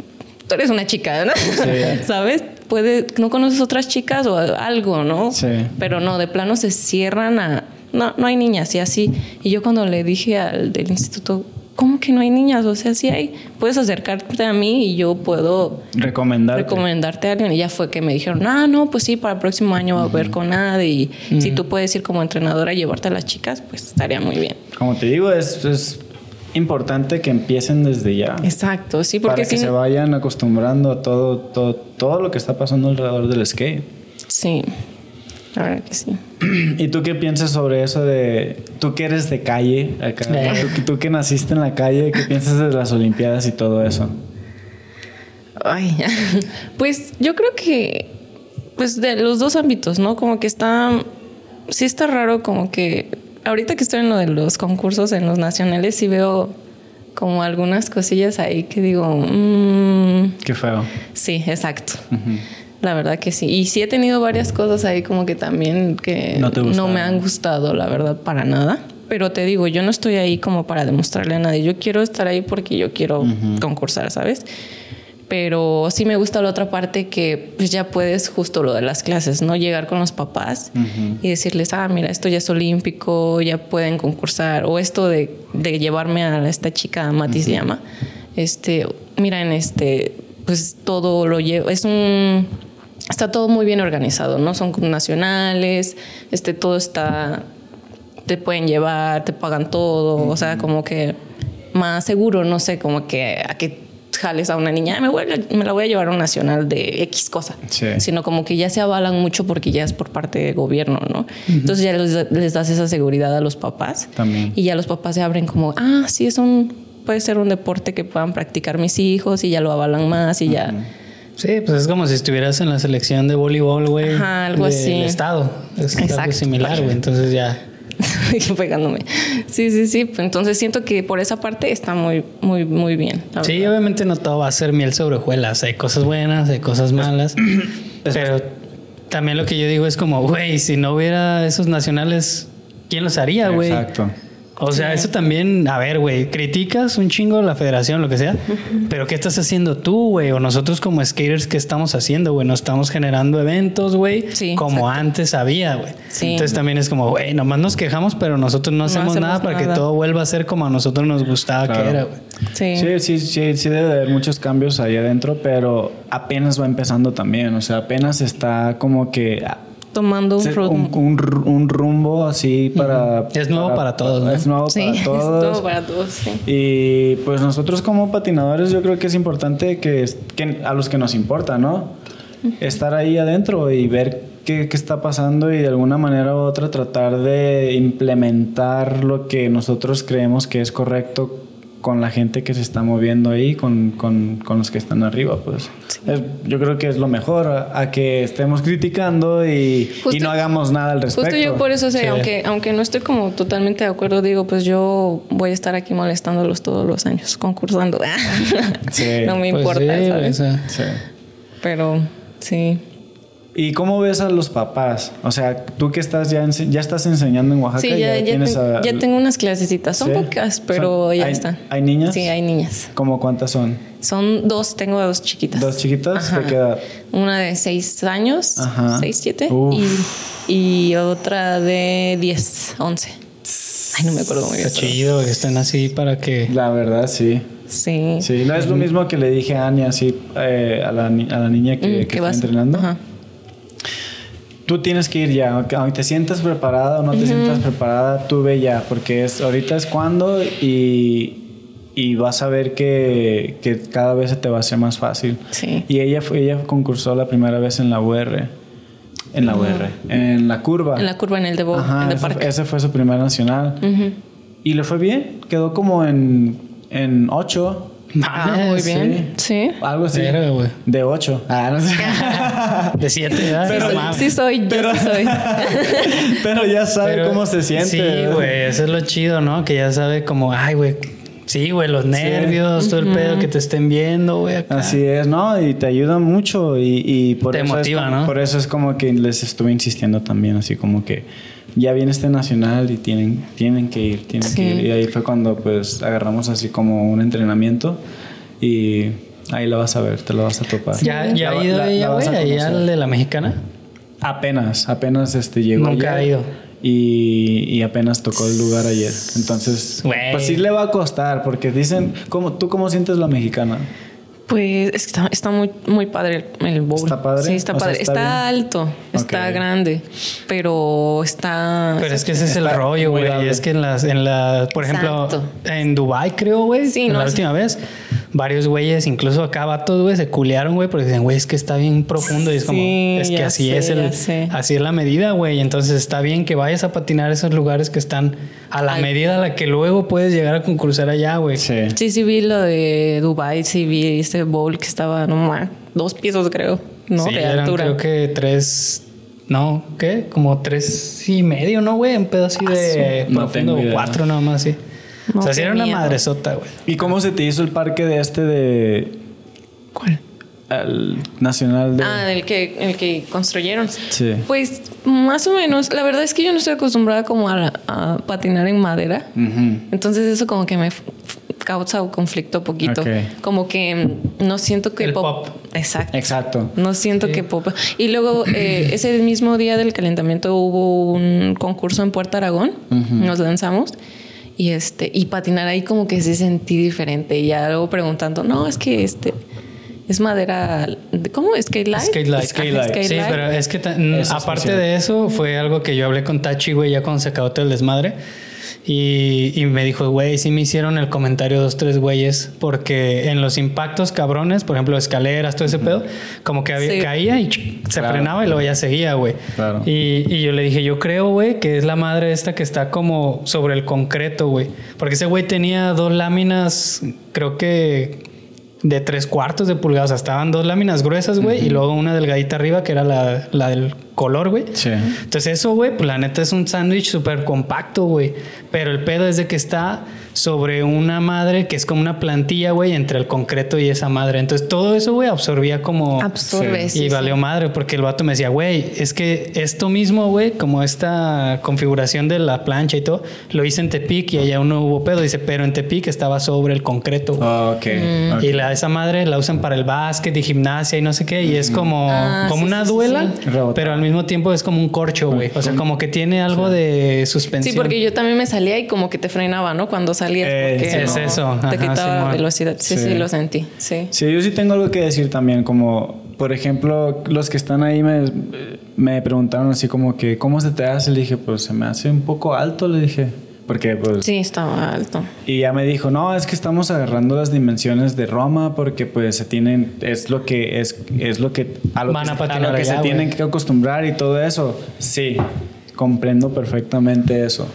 S1: tú eres una chica, ¿no? ¿Sabes? Puede, no conoces otras chicas o algo, ¿no?
S3: Sí.
S1: Pero no, de plano se cierran a, no, no hay niñas y así. Y yo cuando le dije al del instituto, ¿cómo que no hay niñas? O sea, sí hay, puedes acercarte a mí y yo puedo
S3: Recomendarte.
S1: recomendarte a alguien. Y ya fue que me dijeron, ah, no, pues sí, para el próximo año va a haber con nada. Y si tú puedes ir como entrenadora a llevarte a las chicas, pues estaría muy bien.
S3: Como te digo, es, es importante que empiecen desde ya.
S1: Exacto, sí, porque
S3: para que se vayan acostumbrando a todo, todo, todo lo que está pasando alrededor del skate.
S1: Sí, la verdad que sí.
S3: ¿Y tú qué piensas sobre eso de tú que eres de calle, acá,
S2: Eh.
S3: tú, tú que naciste en la calle, qué piensas de las Olimpiadas y todo eso?
S1: Ay, pues yo creo que, pues de los dos ámbitos, ¿no? Como que está, sí está raro, como que ahorita que estoy en lo de los concursos en los nacionales, sí veo como algunas cosillas ahí que digo, mm,
S3: Qué feo.
S1: sí, exacto. La verdad que sí. Y sí he tenido varias cosas ahí como que también que
S3: No te
S1: me han gustado, la verdad, para nada. Pero te digo, yo no estoy ahí como para demostrarle a nadie. Yo quiero estar ahí porque yo quiero concursar, ¿sabes? Pero sí me gusta la otra parte que pues ya puedes justo lo de las clases, ¿no? Llegar con los papás y decirles, ah, mira, esto ya es olímpico, ya pueden concursar. O esto de, de llevarme a esta chica, Mati se llama. Este, mira, en este, pues todo lo lleva, es un, está todo muy bien organizado, ¿no? Son nacionales, este, todo está, te pueden llevar, te pagan todo, o sea, como que más seguro, no sé, como que a que jales a una niña, "Ay, me, voy a- me la voy a llevar a un nacional de X cosa,
S3: Sí.
S1: sino como que ya se avalan mucho porque ya es por parte del gobierno, ¿no? Entonces ya les, les das esa seguridad a los papás
S3: También.
S1: y ya los papás se abren como, ah, sí, es un, puede ser un deporte que puedan practicar mis hijos y ya lo avalan más y ya...
S2: Sí, pues es como si estuvieras en la selección de voleibol, güey.
S1: Ajá, algo
S2: del
S1: así.
S2: estado. Es algo
S1: Exacto.
S2: similar, güey. Entonces ya...
S1: pegándome. Sí, sí, sí. Entonces siento que por esa parte está muy, muy, muy bien.
S2: Sí,
S1: verdad.
S2: obviamente no todo va a ser miel sobre hojuelas. Hay cosas buenas, hay cosas malas. pero también lo que yo digo es como, güey, si no hubiera esos nacionales, ¿quién los haría, güey?
S3: Exacto.
S2: O sea, eso también, a ver, güey, criticas un chingo la federación, lo que sea, pero ¿qué estás haciendo tú, güey? O nosotros como skaters, ¿qué estamos haciendo, güey? No estamos generando eventos, güey,
S1: Sí,
S2: como
S1: exacto.
S2: antes había, güey.
S1: Sí.
S2: Entonces también es como, güey, nomás nos quejamos, pero nosotros no hacemos,
S1: hacemos
S2: nada para que todo vuelva a ser como a nosotros nos gustaba
S3: Claro.
S2: que era, güey.
S1: Sí.
S3: Sí, sí, sí, sí debe de haber muchos cambios ahí adentro, pero apenas va empezando también, o sea, apenas está como que
S1: Tomando un
S3: un, un ru- un rumbo así para...
S2: Es nuevo para todos, ¿no?
S3: Es nuevo
S1: Sí,
S3: para
S1: es
S3: todos.
S1: todo para todos, sí.
S3: Y pues nosotros como patinadores yo creo que es importante que, que a los que nos importa, ¿no? Estar ahí adentro y ver qué, qué está pasando y de alguna manera u otra tratar de implementar lo que nosotros creemos que es correcto con la gente que se está moviendo ahí, con, con, con los que están arriba, pues. Es- yo creo que es lo mejor a, a que estemos criticando y,
S1: Justo-
S3: y no hagamos nada al respecto.
S1: Justo yo por eso sé,
S2: Sí.
S1: aunque, aunque no estoy como totalmente de acuerdo, digo, pues yo voy a estar aquí molestándolos todos los años, concursando.
S3: Sí.
S1: no me
S2: Pues
S1: importa, ¿sabes?
S2: o.
S1: Pero sí.
S3: ¿Y cómo ves a los papás? O sea, tú que estás ya, ense- ya estás enseñando en Oaxaca.
S1: Sí, ya, ya,
S3: tienes
S1: ten-
S3: a-
S1: ya tengo unas clasecitas. Son
S3: ¿Sí?
S1: pocas, pero
S3: Son-
S1: ya
S3: ¿hay-
S1: están.
S3: ¿Hay niñas?
S1: Sí, hay niñas.
S3: ¿Cómo cuántas son?
S1: Son dos, tengo dos chiquitas.
S3: ¿Dos chiquitas? ¿De
S1: Ajá.
S3: qué edad?
S1: Una de seis años,
S3: Ajá.
S1: seis, siete, y, y otra de 10, 11. Ay, no me acuerdo muy bien.
S2: está chido que estén así para que...
S3: La verdad, sí.
S1: Sí.
S3: Sí, no es lo mismo que le dije a Ania, así, eh, a, la, a la niña que,
S1: Mm,
S3: que
S1: ¿qué
S3: está
S1: vas?
S3: entrenando.
S1: Ajá.
S3: Tú tienes que ir ya, aunque, aunque te sientas preparada o no te sientas preparada, tú ve ya, porque es, ahorita es cuando y, y vas a ver que, que cada vez se te va a hacer más fácil.
S1: Sí.
S3: Y ella, fue, ella concursó la primera vez en la UR. En la UR. En la curva.
S1: En la curva en el de, Bo-
S3: Ajá,
S1: en el
S3: ese,
S1: parque.
S3: ese fue su primer nacional.
S1: Ujú.
S3: Y le fue bien. Quedó como en, en 8.
S1: Ah, muy bien. Sí.
S3: Algo así. De 8. Ah, no sé.
S2: De siete, ¿verdad?
S1: Sí,
S2: No
S1: soy-
S2: mames.
S1: sí soy, yo
S3: Pero-
S1: sí soy.
S3: Pero ya sabe
S2: Pero-
S3: cómo se siente.
S2: Sí, güey, eso es lo chido, ¿no? Que ya sabe como, ay, güey. Sí, güey, los nervios, todo el pedo que te estén viendo, güey.
S3: Así es, ¿no? Y te ayuda mucho y, y por,
S2: Te
S3: eso
S2: motiva,
S3: es como,
S2: ¿no?
S3: por eso es como que les estuve insistiendo también, así como que ya viene este nacional y tienen, tienen que ir, tienen
S1: Sí.
S3: que ir. Y ahí fue cuando pues agarramos así como un entrenamiento y ahí la vas a ver, te lo vas a topar.
S2: ¿Ya, ya
S3: La-
S2: ha ido
S3: la-
S2: ella,
S3: la
S2: güey?
S3: a
S2: Ahí al de la mexicana.
S3: Apenas, apenas este llegó
S2: Nunca
S3: ayer
S2: ha ido.
S3: Y, y apenas tocó el lugar ayer. Entonces,
S2: Güey.
S3: pues sí le va a costar, porque dicen, ¿cómo, ¿tú cómo sientes la mexicana?
S1: Pues es que está, está muy, muy padre el, el bowl.
S3: ¿Está padre?
S1: Sí, está
S3: O sea,
S1: padre.
S3: está
S1: está
S3: bien.
S1: alto, está
S3: Ok.
S1: grande, pero está...
S2: Pero es que ese es el
S3: Está
S2: rollo, güey. Es que en las, en la, por ejemplo,
S1: Exacto.
S2: en Dubai creo, güey,
S1: Sí,
S2: en
S1: no,
S2: la
S1: sí.
S2: última vez, varios güeyes, incluso acá vatos, güey, se culearon, güey, porque dicen, güey, es que está bien profundo y es como, es que así
S1: sé,
S2: es el, así es la medida, güey. Entonces está bien que vayas a patinar esos lugares que están a la
S1: Ay.
S2: medida a la que luego puedes llegar a concursar allá, güey.
S3: Sí.
S1: Sí, sí vi lo de Dubai, sí vi ese bowl que estaba, no ma, dos pisos creo, ¿no?
S2: Sí,
S1: de
S2: eran
S1: altura.
S2: creo que tres, no, ¿qué? Como tres y medio, ¿no, güey? Un pedo así de
S3: No
S2: profundo,
S3: tengo idea.
S2: cuatro nada más, sí.
S1: No,
S2: o sea, sí era una
S1: miedo.
S2: madresota, güey.
S3: ¿Y cómo se te hizo el parque de este de...
S1: ¿Cuál?
S3: El nacional de...
S1: Ah, el que, el que construyeron.
S3: Sí.
S1: Pues más o menos. La verdad es que yo no estoy acostumbrada como a, a patinar en madera. Entonces eso como que me causa un conflicto poquito. Como que mm, no siento que
S2: El pop.
S1: Exacto.
S3: Exacto.
S1: No siento que pop. Y luego eh, ese mismo día del calentamiento hubo un concurso en Puerto Aragón. Nos lanzamos. Y este, y patinar ahí como que sí sentí diferente. Y ya luego preguntando, no, es que este es madera. ¿Cómo? ¿Skate
S2: Skate
S3: Skate-Light.
S2: Sí, pero es que mm,
S3: Eso es
S2: aparte
S3: especial.
S2: de eso, fue algo que yo hablé con Tachi, güey, ya cuando se acabó todo el desmadre. Y, y me dijo, güey, sí me hicieron el comentario dos, tres güeyes, porque en los impactos cabrones, por ejemplo, escaleras, todo ese pedo, como que había-
S1: Sí.
S2: caía y se
S3: Claro.
S2: frenaba y luego ya seguía, güey.
S3: Claro.
S2: Y, y yo le dije, yo creo, güey, que es la madre esta que está como sobre el concreto, güey. Porque ese güey tenía dos láminas, creo que de tres cuartos de pulgada. O sea, estaban dos láminas gruesas, güey, y luego una delgadita arriba que era la, la del color, güey.
S3: Sí.
S2: Entonces eso, güey, pues la neta es un sándwich súper compacto, güey. Pero el pedo es de que está sobre una madre que es como una plantilla, güey, entre el concreto y esa madre. Entonces todo eso, güey, absorbía como...
S1: Absorbe,
S2: y valió madre porque el vato me decía, güey, es que esto mismo, güey, como esta configuración de la plancha y todo, lo hice en Tepic y allá no hubo pedo. Dice, pero en Tepic estaba sobre el concreto, güey.
S3: Ah, ok.
S1: Mm.
S3: ok.
S2: Y la, esa madre la usan para el básquet y gimnasia y no sé qué. Y es como,
S1: Ah,
S2: como
S1: sí,
S2: una
S1: sí,
S2: duela, pero al mismo tiempo es como un corcho, güey. O sea, como que tiene algo de suspensión.
S1: Sí, porque yo también me salía y como que te frenaba, ¿no? Cuando salías.
S3: Eh,
S1: porque
S3: sí,
S2: es
S1: no-
S2: eso. Ajá,
S1: Te quitaba
S2: Simón.
S1: velocidad. Sí, sí,
S3: Sí.
S1: lo sentí. Sí.
S3: Sí, yo sí tengo algo que decir también, como por ejemplo, los que están ahí me, me preguntaron así como que, ¿cómo se te hace? Le dije, pues se me hace un poco alto, le dije, porque pues...
S1: Sí, estaba alto.
S3: Y ya me dijo, no, es que estamos agarrando las dimensiones de Roma porque pues se tienen, es lo que, es, es lo que, a lo
S2: Van
S3: que,
S2: a patinar
S3: lo que
S2: allá,
S3: se tienen
S2: güey.
S3: que acostumbrar y todo eso. Sí, comprendo perfectamente eso.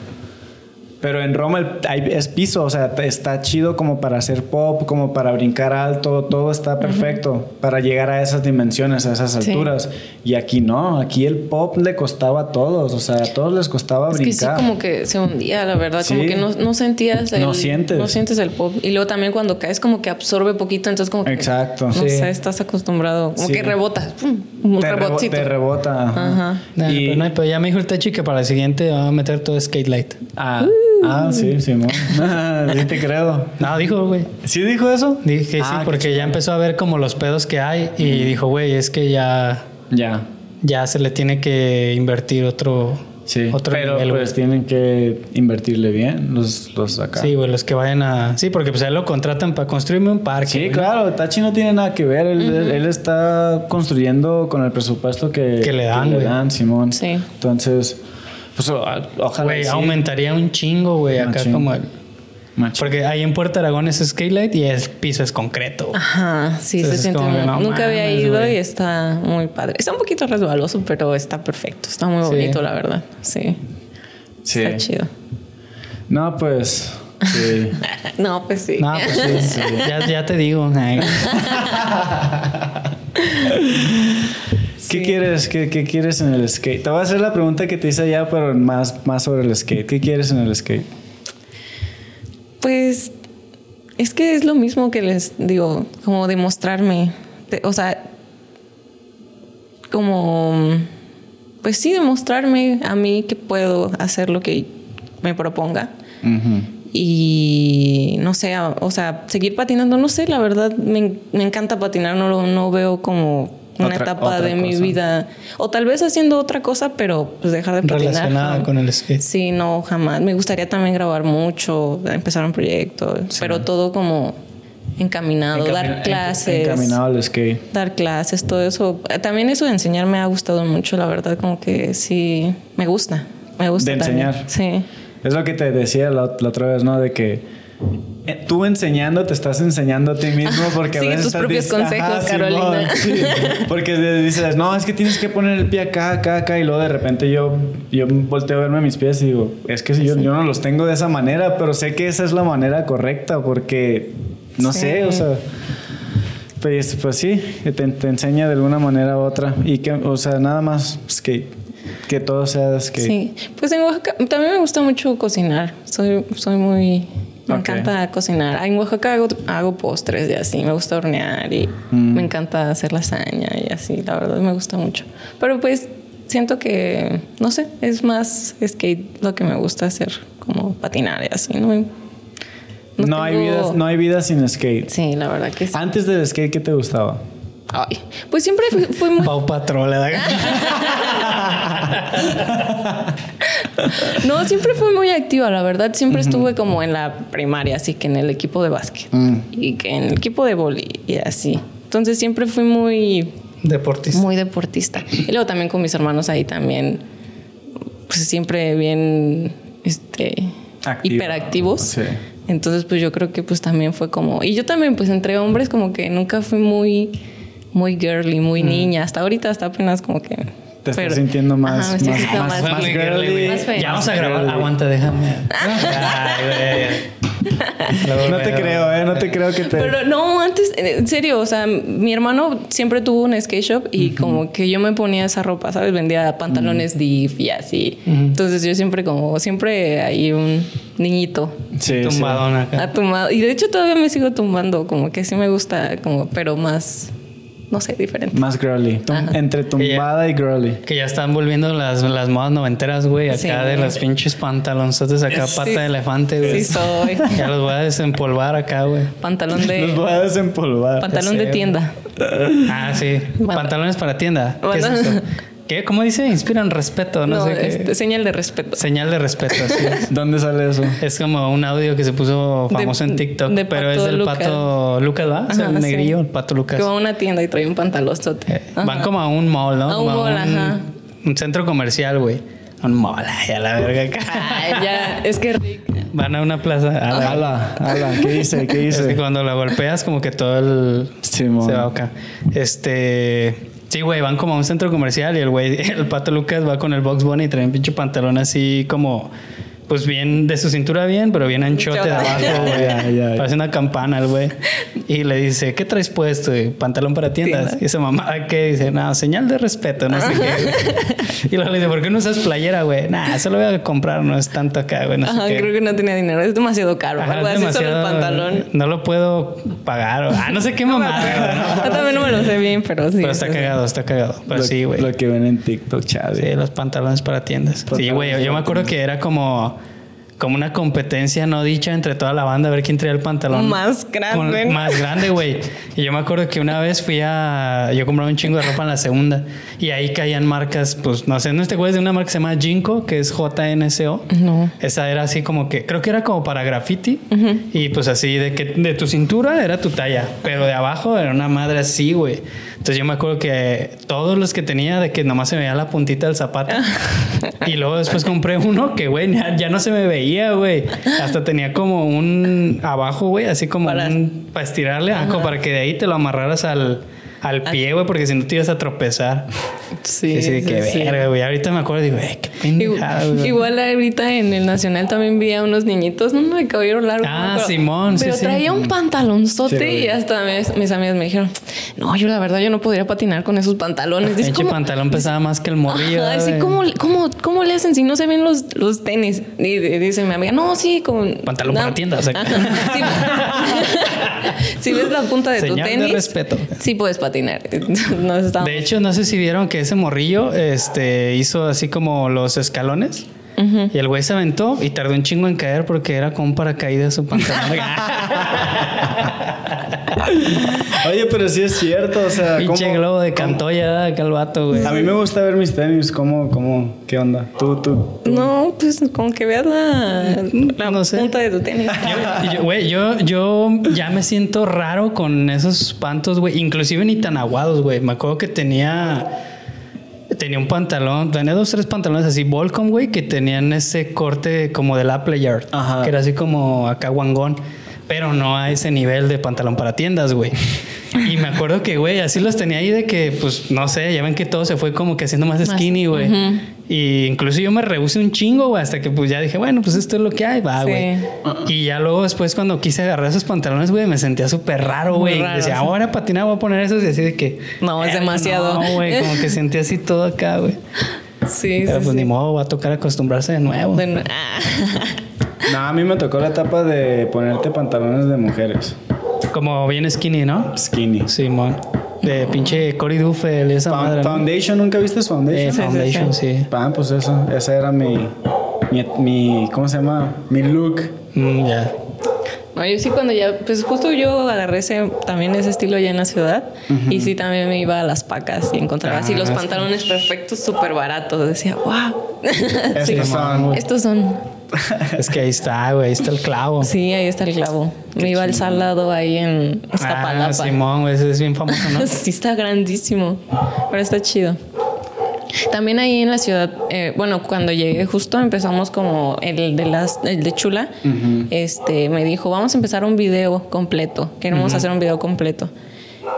S3: Pero en Roma el- hay- es piso, o sea, está chido como para hacer pop, como para brincar alto, todo está perfecto para llegar a esas dimensiones, a esas
S1: Sí.
S3: alturas. Y aquí no, aquí el pop le costaba a todos, o sea, a todos les costaba
S1: Es que sí,
S3: brincar.
S1: como que se hundía, la verdad. Como
S3: Sí.
S1: que no, no sentías el,
S3: No sientes.
S1: No sientes el pop. Y luego también cuando caes, como que absorbe poquito. Entonces, como que.
S3: Exacto.
S1: No
S3: Sí.
S1: sé, estás acostumbrado. Como
S3: Sí.
S1: que rebota. pum, un
S3: te, rebo-
S1: rebotcito.
S3: te rebota. ajá.
S1: Ajá.
S2: Nah,
S3: Y-
S2: pero, no, pero ya me dijo el Techi que para el siguiente va a meter todo skate light.
S3: Ah, ah, sí, Simón. sí te creo.
S2: No, dijo, güey.
S3: ¿Sí dijo eso?
S2: Dije que
S3: Ah,
S2: sí, porque ya empezó a ver como los pedos que hay y dijo, güey, es que ya,
S3: Ya.
S2: ya se le tiene que invertir otro,
S3: Sí.
S2: otro
S3: Pero
S2: nivel,
S3: pues tienen que invertirle bien los, los acá.
S2: Sí, güey, los que vayan a... Sí, porque pues a él lo contratan para construirme un parque.
S3: Sí, claro, Tachi no tiene nada que ver. Él, él- él está construyendo con el presupuesto que,
S2: Que le dan, güey.
S3: Simón.
S1: Sí.
S3: Entonces, pues ojalá.
S2: Güey,
S3: sí.
S2: aumentaría un chingo, güey, acá
S3: Machín.
S2: como el...
S3: Macho.
S2: Porque ahí en Puerto Aragón es Skylight y el piso es concreto.
S1: Ajá, sí,
S2: Entonces,
S1: se siente muy-
S2: no
S1: Nunca había ido y está muy padre. Está un poquito resbaloso, pero está perfecto. Está muy
S2: Sí.
S1: bonito, la verdad. Sí.
S3: Sí.
S1: Está chido.
S3: No, pues. Sí.
S1: No, pues sí.
S2: No, pues sí, ya, ya te digo.
S3: ¿Qué quieres? ¿Qué, qué quieres en el skate? Te voy a hacer la pregunta que te hice ya, pero más, más sobre el skate. ¿Qué quieres en el skate?
S1: Pues es que es lo mismo que les digo, como demostrarme, de- o sea, como, pues sí, demostrarme a mí que puedo hacer lo que me proponga y no sé, o sea, seguir patinando, no sé, la verdad me, me encanta patinar, no, lo- no veo como una
S3: Otra-
S1: etapa
S3: otra
S1: de mi vida, o tal vez haciendo otra cosa, pero pues dejar de patinar.
S2: Relacionada con el skate.
S1: Sí, no, jamás. Me gustaría también grabar mucho, empezar un proyecto, pero todo como encaminado,
S3: Encamina-
S1: dar clases.
S3: Encaminado al skate.
S1: Dar clases, todo eso. También eso de enseñar me ha gustado mucho, la verdad, como que sí, me gusta. Me gusta.
S3: De
S1: también.
S3: enseñar.
S1: Sí.
S3: Es lo que te decía la, la otra vez, ¿no? De que tú enseñando te estás enseñando a ti mismo porque a veces
S1: tus
S3: estás
S1: propios consejos,
S3: Simón,
S1: Carolina.
S3: sí. Porque dices, no, es que tienes que poner el pie acá, acá, acá y luego de repente yo, yo volteo a verme mis pies y digo, es que si yo, yo no los tengo de esa manera, pero sé que esa es la manera correcta porque, no
S1: Sí.
S3: sé, o sea... Pues, pues sí, te, te enseña de alguna manera u otra. Y que, o sea, nada más skate. Que todo sea skate.
S1: Sí. Pues en Oaxaca también me gusta mucho cocinar. Soy, soy muy. Me encanta cocinar. En Oaxaca hago, hago postres y así. Me gusta hornear y
S3: Mm.
S1: me encanta hacer lasaña y así. La verdad me gusta mucho. Pero pues siento que, no sé, es más skate lo que me gusta hacer, como patinar y así. No,
S3: No, hay
S1: tengo-
S3: vida, no hay vida sin skate.
S1: Sí, la verdad que sí.
S3: Antes del skate, ¿qué te gustaba?
S1: Ay, pues siempre fui, fui muy
S2: Pau ¿verdad?
S1: No, siempre fui muy activa, la verdad. Siempre estuve como en la primaria, así que en el equipo de básquet
S3: Mm.
S1: y que en el equipo de boli y así. Entonces siempre fui muy,
S2: Deportista.
S1: muy deportista. Y luego también con mis hermanos ahí también, pues siempre bien, este,
S3: Activo.
S1: hiperactivos.
S3: Sí.
S1: Entonces, pues yo creo que pues también fue como... Y yo también, pues entre hombres como que nunca fui muy, muy girly, muy niña. Hasta ahorita, hasta apenas como que...
S3: Te estás sintiendo más-
S1: Ajá,
S3: más-
S1: sintiendo
S3: más-
S1: más,
S3: más girly.
S1: Más
S2: Ya vamos a grabar.
S3: Girly.
S2: Aguanta, déjame. Ay, güey. Luego,
S3: No te creo, ¿eh? No te creo que te...
S1: Pero no, antes, en serio, o sea, mi hermano siempre tuvo un skate shop y como que yo me ponía esa ropa, ¿sabes? Vendía pantalones div y así. Entonces yo siempre como, siempre hay un niñito
S3: Sí, sí.
S2: Tumbadón acá.
S1: Y de hecho todavía me sigo tumbando, como que sí me gusta, como, pero más, no sé, diferente.
S3: Más girly.
S1: Ajá.
S3: entre tumbada y girly.
S2: Que ya están volviendo las, las modas noventeras, güey. Acá
S1: Sí.
S2: de los pinches pantalonzotes acá,
S1: Sí.
S2: pata de elefante, güey.
S1: Sí soy.
S2: Ya los voy a desempolvar acá, güey.
S1: Pantalón
S3: Los
S1: de...
S3: voy a desempolvar.
S1: Pantalón
S2: Ya
S1: de tienda.
S2: Ah, sí. Pantalones para tienda. ¿Qué es eso? ¿Qué? ¿Cómo dice? Inspiran respeto, no,
S1: No,
S2: sé qué.
S1: este, señal de respeto.
S2: Señal de respeto, así es.
S3: ¿Dónde sale eso?
S2: Es como un audio que se puso
S1: De-
S2: famoso en TikTok,
S1: de
S2: pero es del
S1: Lucas.
S2: pato Lucas, ¿va? O sea, el
S1: sí.
S2: negrillo, el pato Lucas.
S1: Que va a una tienda y trae un pantalón.
S2: Eh, Van como a un mall, ¿no?
S1: A un
S2: Como
S1: mall, ajá.
S2: Un centro comercial, güey. Un mall, ay, a la verga.
S1: Ay, ya, es que Rick.
S2: Van a una plaza.
S3: Ala, ala, ¿qué dice? ¿Qué
S2: Es que
S3: dice?
S2: cuando la golpeas, como que todo el.
S3: Simón.
S2: Se va acá. Este. Sí, güey, van como a un centro comercial y el güey, el pato Lucas va con el Box Bunny y trae un pinche pantalón así como. Pues bien, de su cintura bien, pero bien anchote de abajo, güey. Parece una campana el güey. Y le dice, ¿qué traes puesto? Y, Pantalón para tiendas.
S1: Tienda.
S2: Y esa mamá, ¿qué? Dice, no, señal de respeto, no sé qué. Y luego le dice, ¿por qué no usas playera, güey? Nah, se lo voy a comprar, no es tanto acá, güey. No sé
S1: Ajá,
S2: qué.
S1: creo que no tenía dinero. Es demasiado caro.
S2: Ajá,
S1: algo
S2: es
S1: así solo el
S2: demasiado-
S1: pantalón.
S2: No lo puedo pagar. o- Ah, no sé qué güey, ¿no?
S1: Yo también no me lo sé bien, pero sí.
S2: Pero está cagado, está cagado. Pero
S3: Lo-
S2: sí, güey.
S3: Lo que ven en TikTok, Chávez.
S2: Sí, los pantalones para tiendas. Sí, güey. Yo me acuerdo que era como, como una competencia no dicha entre toda la banda a ver quién traía el pantalón.
S1: Más grande,
S2: con- más grande, güey. Y yo me acuerdo que una vez fui a. Yo compraba un chingo de ropa en la segunda. Y ahí caían marcas, pues no sé, no este güey es de una marca que se llama Jinko, que es JNSO.
S1: No.
S2: Esa era así como que, creo que era como para graffiti. Y pues así, de que de tu cintura era tu talla, pero de abajo era una madre así, güey. Entonces yo me acuerdo que todos los que tenía, de que nomás se me veía la puntita del zapato. y luego después compré uno que, güey, ya, ya no se me veía, güey. Hasta tenía como un abajo, güey, así como
S1: Para-
S2: un, para estirarle, como para que de ahí te lo amarraras al, al pie, güey, porque si no te ibas a tropezar.
S1: Sí,
S2: así de que
S1: sí.
S2: verga, güey. Ahorita me acuerdo y digo, eh, qué pendejada,
S1: Igual,
S2: güey.
S1: igual ahorita en el Nacional también vi a unos niñitos, no, no de cabello largo.
S2: Ah,
S1: no, pero-
S2: Simón, sí,
S1: Pero
S2: sí.
S1: traía un pantalonzote
S3: Sí,
S1: y hasta mis, mis amigas me dijeron, no, yo la verdad yo no podría patinar con esos pantalones. ¿cómo-
S2: pantalón pesaba más que el morrillo.
S1: Dice,
S2: güey.
S1: ¿cómo, cómo, ¿cómo le hacen si no se ven los, los tenis? Y, y dice mi amiga, no, sí, con...
S2: Pantalón
S1: no.
S2: para tiendas, acá.
S1: Ajá, sí. si ves la punta de tu
S2: Señal de
S1: tenis,
S2: respeto.
S1: sí puedes patinar. No estamos-
S2: De hecho, no sé si vieron que ese morrillo este, hizo así como los escalones. Y el güey se aventó y tardó un chingo en caer porque era como un paracaídas su pantalón.
S3: Oye, pero sí es cierto, o sea,
S2: Pinche
S3: ¿cómo-
S2: globo de cantoya acá el vato, güey.
S3: A mí me gusta ver mis tenis, ¿cómo, cómo, qué onda? Tú, tú.
S1: No, pues como que veas la, la
S2: No sé.
S1: punta de tu tenis.
S2: Yo- Güey, yo, yo ya me siento raro con esos pantos, güey. Inclusive ni tan aguados, güey. Me acuerdo que tenía... Tenía un pantalón, tenía dos, tres pantalones así, Volcom, güey, que tenían ese corte como del Apple Yard.
S3: Ajá.
S2: Que era así como acá guangón. Pero no a ese nivel de pantalón para tiendas, güey. Y me acuerdo que, güey, así los tenía ahí de que, pues, no sé, ya ven que todo se fue como que haciendo más skinny, güey. Y incluso yo me rehusé un chingo, güey, hasta que pues ya dije, bueno, pues esto es lo que hay, va,
S1: Sí.
S2: güey. Y ya luego después cuando quise agarrar esos pantalones, güey, me sentía súper raro, güey. Decía, ahora patinar voy a poner esos y así de que...
S1: No, es
S2: "Eh,
S1: demasiado".
S2: No, güey, como que sentía así todo acá, güey.
S1: Sí,
S2: Pero
S1: sí,
S2: pues
S1: sí.
S2: ni modo, va a tocar acostumbrarse de nuevo.
S1: Bueno, ah.
S3: No, a mí me tocó la etapa de ponerte pantalones de mujeres.
S2: Como bien skinny, ¿no?
S3: Skinny.
S2: Simón. De pinche Cory Duffel esa madre. ¿no?
S3: Foundation, ¿nunca viste
S2: Eh,
S3: Foundation?
S1: sí,
S2: Foundation, sí.
S3: Ah, pues eso, ese era mi, mi, mi- ¿cómo se llama? Mi look.
S2: Mm, ya.
S1: No, yo sí cuando ya, pues justo yo agarré ese, también ese estilo ya en la ciudad y sí también me iba a las pacas y encontraba así
S2: Ah,
S1: los
S2: sí.
S1: pantalones perfectos, súper baratos. Decía, wow.
S3: Estos
S1: Sí.
S3: son-
S1: Estos son,
S2: Es que ahí está, güey, ahí está el clavo.
S1: sí, ahí está el clavo. me iba al salado ahí en
S2: Ah,
S1: Iztapalapa.
S2: Simón, güey, ese es bien famoso, ¿no?
S1: sí, está grandísimo, pero está chido. También ahí en la ciudad, eh, bueno, cuando llegué justo empezamos como el de las, el de Chula, este, me dijo, vamos a empezar un video completo, queremos hacer un video completo.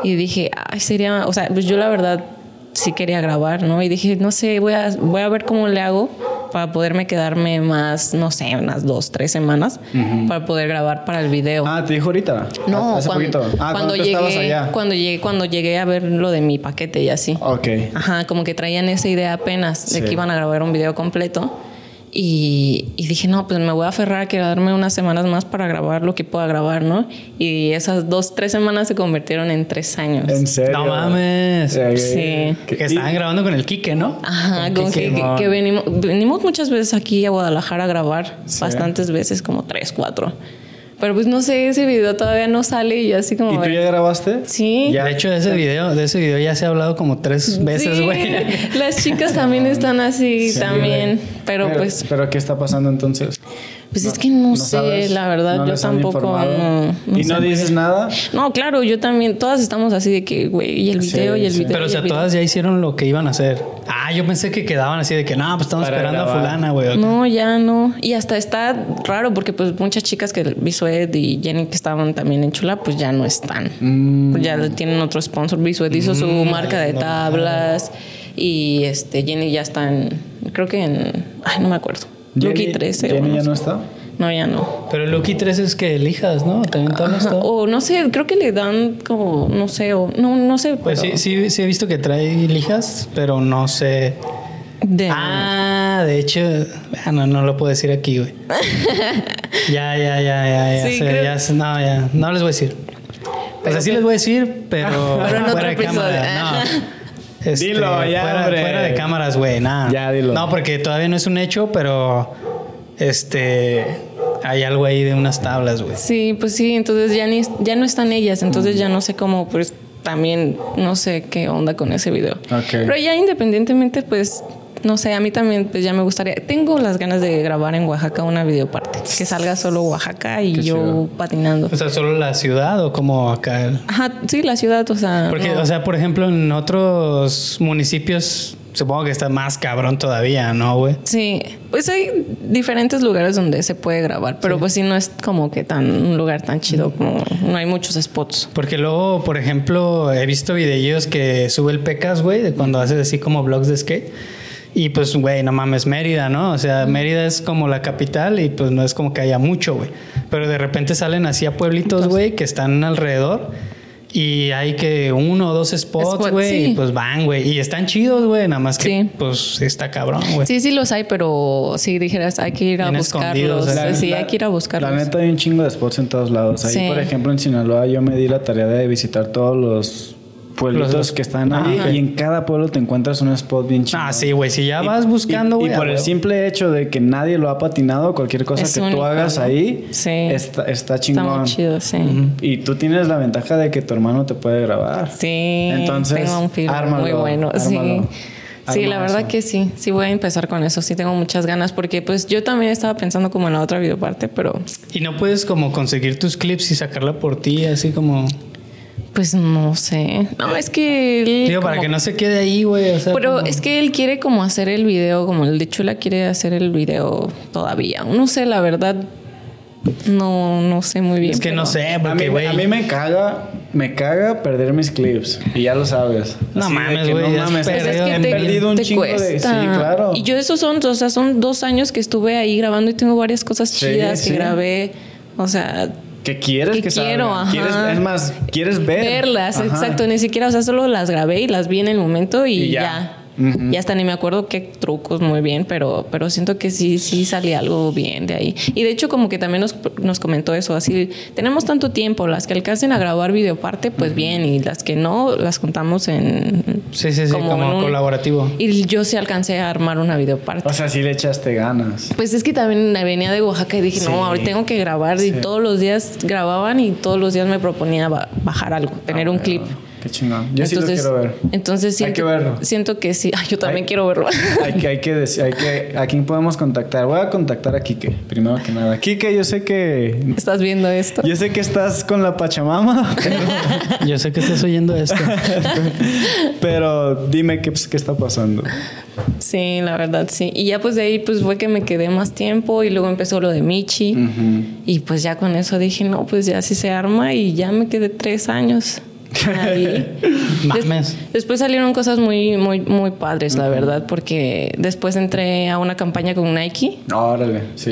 S1: Y dije, ay, sería, o sea, pues yo la verdad sí quería grabar, ¿no? Y dije, no sé, voy a, voy a ver cómo le hago para poderme quedarme más, no sé, unas dos, tres semanas para poder grabar para el video.
S3: Ah, te dijo ahorita.
S1: no,
S3: Hace
S1: cuando,
S3: poquito. Ah,
S1: cuando llegué,
S3: allá.
S1: cuando llegué, cuando llegué a ver lo de mi paquete y así.
S3: Ok.
S1: Ajá, como que traían esa idea apenas de
S3: Sí.
S1: que iban a grabar un video completo. Y, y dije, no, pues me voy a aferrar a quedarme unas semanas más para grabar lo que pueda grabar, ¿no? Y esas dos, tres semanas se convirtieron en tres años.
S3: En serio.
S2: No mames.
S1: Sí.
S2: Que estaban grabando con el Quique, ¿no?
S1: Ajá,
S2: Con
S1: que,
S2: Quique.
S1: que- que venimos, venimos muchas veces aquí a Guadalajara a grabar,
S3: Sí.
S1: bastantes veces, como tres, cuatro. Pero pues no sé, ese video todavía no sale y yo así como...
S3: ¿Y tú ya grabaste?
S1: Sí.
S3: Ya.
S2: De hecho, de ese video, de ese video ya se ha hablado como tres veces,
S1: Sí,
S2: güey.
S1: Las chicas también están así,
S3: Sí,
S1: también. Pero, pues,
S3: ¿Pero qué está pasando entonces?
S1: Pues es que no, sé,
S3: sabes?
S1: la verdad,
S3: ¿No
S1: yo tampoco. No, no
S3: ¿Y
S1: sé
S3: no
S1: muy
S3: dices nada?
S1: No, claro, yo también, todas estamos así de que, güey, y el
S3: Sí,
S1: video, y el
S3: sí.
S1: video.
S2: Pero, o sea, todas ya hicieron lo que iban a hacer. Ah, yo pensé que quedaban así de que, no, pues estamos
S3: Para
S2: esperando a fulana, güey.
S1: No, ya no. Y hasta está raro porque pues muchas chicas que Bisuet y Jenny que estaban también en Chula, pues ya no están.
S3: Mm.
S1: Pues ya tienen otro sponsor. Bisuet hizo su marca de tablas y este Jenny ya está en, creo que en, ay, no me acuerdo. Lucky
S3: Jenny-
S1: 13. o
S3: ¿Jenny
S1: no
S3: ya no está?
S1: No, ya no.
S2: Pero Lucky 3 es que elijas, ¿no? También
S1: Ajá, O no sé, creo que le dan como, no sé, o no, no sé.
S2: Pues
S1: pero
S2: sí, sí, sí he visto que trae lijas, pero no sé.
S1: de-
S2: Ah, de hecho, no, no lo puedo decir aquí, güey. ya, ya, ya, ya, ya,
S1: Sí,
S2: sé,
S1: creo-
S2: ya sé, no, ya, no les voy a decir. O sea, sí les voy a decir, pero,
S1: Pero en
S2: fuera de cámara, no. Este,
S3: Dilo ya,
S2: fuera,
S3: hombre.
S2: fuera de cámaras, güey, nada.
S3: Ya, dilo.
S2: No, porque todavía no es un hecho, pero este hay algo ahí de unas tablas, güey.
S1: Sí, pues sí, entonces ya, ni, ya no están ellas, entonces ya no sé cómo, pues también no sé qué onda con ese video.
S3: Ok.
S1: Pero ya independientemente, pues, no sé, a mí también pues ya me gustaría, tengo las ganas de grabar en Oaxaca una videoparte, que salga solo Oaxaca y
S3: Qué
S1: yo
S3: chido.
S1: patinando.
S2: O sea, solo la ciudad o como acá. el-
S1: Ajá, sí, la ciudad, o sea...
S2: Porque,
S1: no.
S2: o sea, por ejemplo, en otros municipios supongo que está más cabrón todavía, ¿no, güey?
S1: Sí, pues hay diferentes lugares donde se puede grabar, pero pues sí no es como que tan un lugar tan chido como no hay muchos spots.
S2: Porque luego, por ejemplo, he visto videos que sube el Pecas, güey, de cuando haces así como vlogs de skate. Y pues, güey, no mames, Mérida, ¿no? O sea, Mérida es como la capital y pues no es como que haya mucho, güey. Pero de repente salen así a pueblitos, güey, que están alrededor. Y hay que uno o dos spots,
S1: Spot,
S2: güey,
S1: sí.
S2: y pues van, güey. Y están chidos, güey, nada más que
S1: Sí.
S2: pues está cabrón, güey.
S1: Sí, sí los hay, pero si dijeras hay que ir a
S2: Bien
S1: buscarlos.
S3: La-
S1: sí,
S3: la-
S1: hay que ir a buscarlos.
S3: La neta hay un chingo de spots en todos lados. Ahí,
S1: Sí.
S3: por ejemplo, en Sinaloa yo me di la tarea de visitar todos los pueblitos
S2: Los-
S3: que están ahí
S2: Ajá.
S3: y en cada pueblo te encuentras un spot bien chido.
S2: Ah, sí, güey. Si ya
S3: Y-
S2: vas buscando,
S3: y,
S2: güey.
S3: y por el simple hecho de que nadie lo ha patinado, cualquier cosa
S1: Es
S3: que tú hagas
S1: ¿no?
S3: ahí
S1: Sí.
S3: está, está
S1: Está
S3: chingón.
S1: muy chido, sí.
S3: Y tú tienes la ventaja de que tu hermano te puede grabar.
S1: Sí,
S3: Entonces,
S1: tengo un film
S3: ármalo,
S1: muy bueno. Sí.
S3: ármalo.
S1: Sí, la verdad
S3: eso.
S1: que sí, sí voy a empezar con eso, sí tengo muchas ganas porque pues yo también estaba pensando como en la otra videoparte, pero
S2: Y no puedes como conseguir tus clips y sacarla por ti, así como...
S1: pues no sé. No, es que él
S2: Digo, para que no se quede ahí, güey. O sea,
S1: Pero
S2: como-
S1: es que él quiere como hacer el video, como el de Chula quiere hacer el video todavía. No sé, la verdad, no, no sé muy bien.
S2: Es que
S1: pero-
S2: no sé,
S3: A
S2: porque, güey...
S3: a mí me caga, me caga perder mis clips. Y ya lo sabes.
S2: No
S3: Así
S2: mames,
S3: que
S2: güey, ya has
S1: Pues es
S2: perdido
S1: que
S2: en
S1: te,
S3: he perdido un
S1: te
S3: chingo de-
S1: cuesta.
S3: sí, claro.
S1: Y yo esos son, o sea, son dos años que estuve ahí grabando y tengo varias cosas
S3: Sí,
S1: chidas
S3: sí.
S1: que grabé. O sea,
S3: Que quieres
S1: Que
S3: que,
S1: quiero,
S3: salgan. Quieres, es más, quieres ver.
S1: verlas,
S3: Ajá.
S1: exacto, ni siquiera, o sea, solo las grabé y las vi en el momento y,
S3: Y
S1: ya.
S3: ya.
S1: Y hasta ni me acuerdo qué trucos muy bien, pero, pero siento que sí, sí salía algo bien de ahí. Y de hecho, como que también nos, nos comentó eso, así, tenemos tanto tiempo, las que alcancen a grabar videoparte, pues bien, y las que no, las contamos en...
S2: Sí, sí, sí, como,
S1: un-
S2: colaborativo.
S1: Y yo sí alcancé a armar una videoparte.
S3: O sea, sí le echaste ganas.
S1: Pues es que también venía de Oaxaca y dije,
S3: Sí.
S1: no, ahora tengo que grabar. Y todos los días grababan y todos los días me proponía ba- bajar algo, tener
S3: Ah,
S1: un
S3: bueno.
S1: clip.
S3: Qué chingón. Yo sí lo
S1: entonces,
S3: quiero ver.
S1: entonces
S3: Hay
S1: siento,
S3: que verlo.
S1: siento que sí. Ay, yo también
S3: Hay-
S1: quiero verlo.
S3: Hay que, hay que decir, hay que, ¿a quién podemos contactar? Voy a contactar a Kike, primero que nada. Kike, yo sé que,
S1: ¿Estás viendo esto?
S3: yo sé que estás con la Pachamama, pero,
S2: Yo sé que estás oyendo esto.
S3: pero dime qué, pues, qué está pasando.
S1: Sí, la verdad, sí. Y ya pues de ahí pues fue que me quedé más tiempo y luego empezó lo de Michi. Y pues ya con eso dije, no, pues ya sí se arma y ya me quedé tres años. Ahí.
S2: Mames.
S1: Des- después salieron cosas muy, muy, muy padres, la verdad, porque después entré a una campaña con Nike
S3: Órale, sí.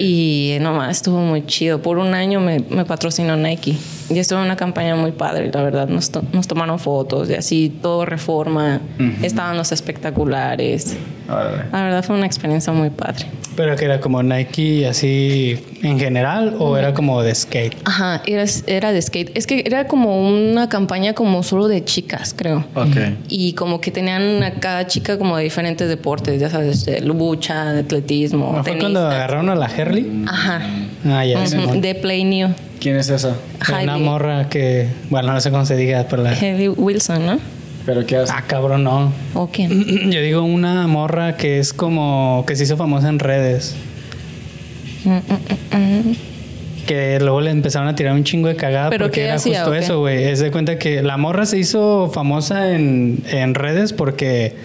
S1: y nomás estuvo muy chido. Por un año me, me patrocinó Nike y estuvo en una campaña muy padre, la verdad. Nos, to- nos tomaron fotos y así, todo reforma. Estaban los espectaculares. La verdad fue una experiencia muy padre.
S2: Pero que era como Nike así en general o era como de skate.
S1: Ajá, era, era de skate. Es que era como una campaña como solo de chicas, creo.
S3: Ok.
S1: Y como que tenían a cada chica como de diferentes deportes, ya sabes, de lucha, de atletismo,
S2: ¿No fue
S1: tenistas.
S2: cuando agarraron a la Herley?
S1: Ajá.
S2: Ah, ya, Simón.
S1: De Play New.
S3: ¿Quién es esa?
S2: Una morra que, bueno, no sé cómo se diga, pero la...
S1: Heidi Wilson, ¿no?
S3: ¿Pero qué hace?
S2: Ah, cabrón, no.
S1: ¿O quién?
S2: Yo digo una morra que es como que se hizo famosa en redes.
S1: Mm, mm, mm, mm.
S2: Que luego le empezaron a tirar un chingo de cagada
S1: ¿Pero
S2: porque era
S1: hacía,
S2: justo eso, güey. Es de cuenta que la morra se hizo famosa en, en redes porque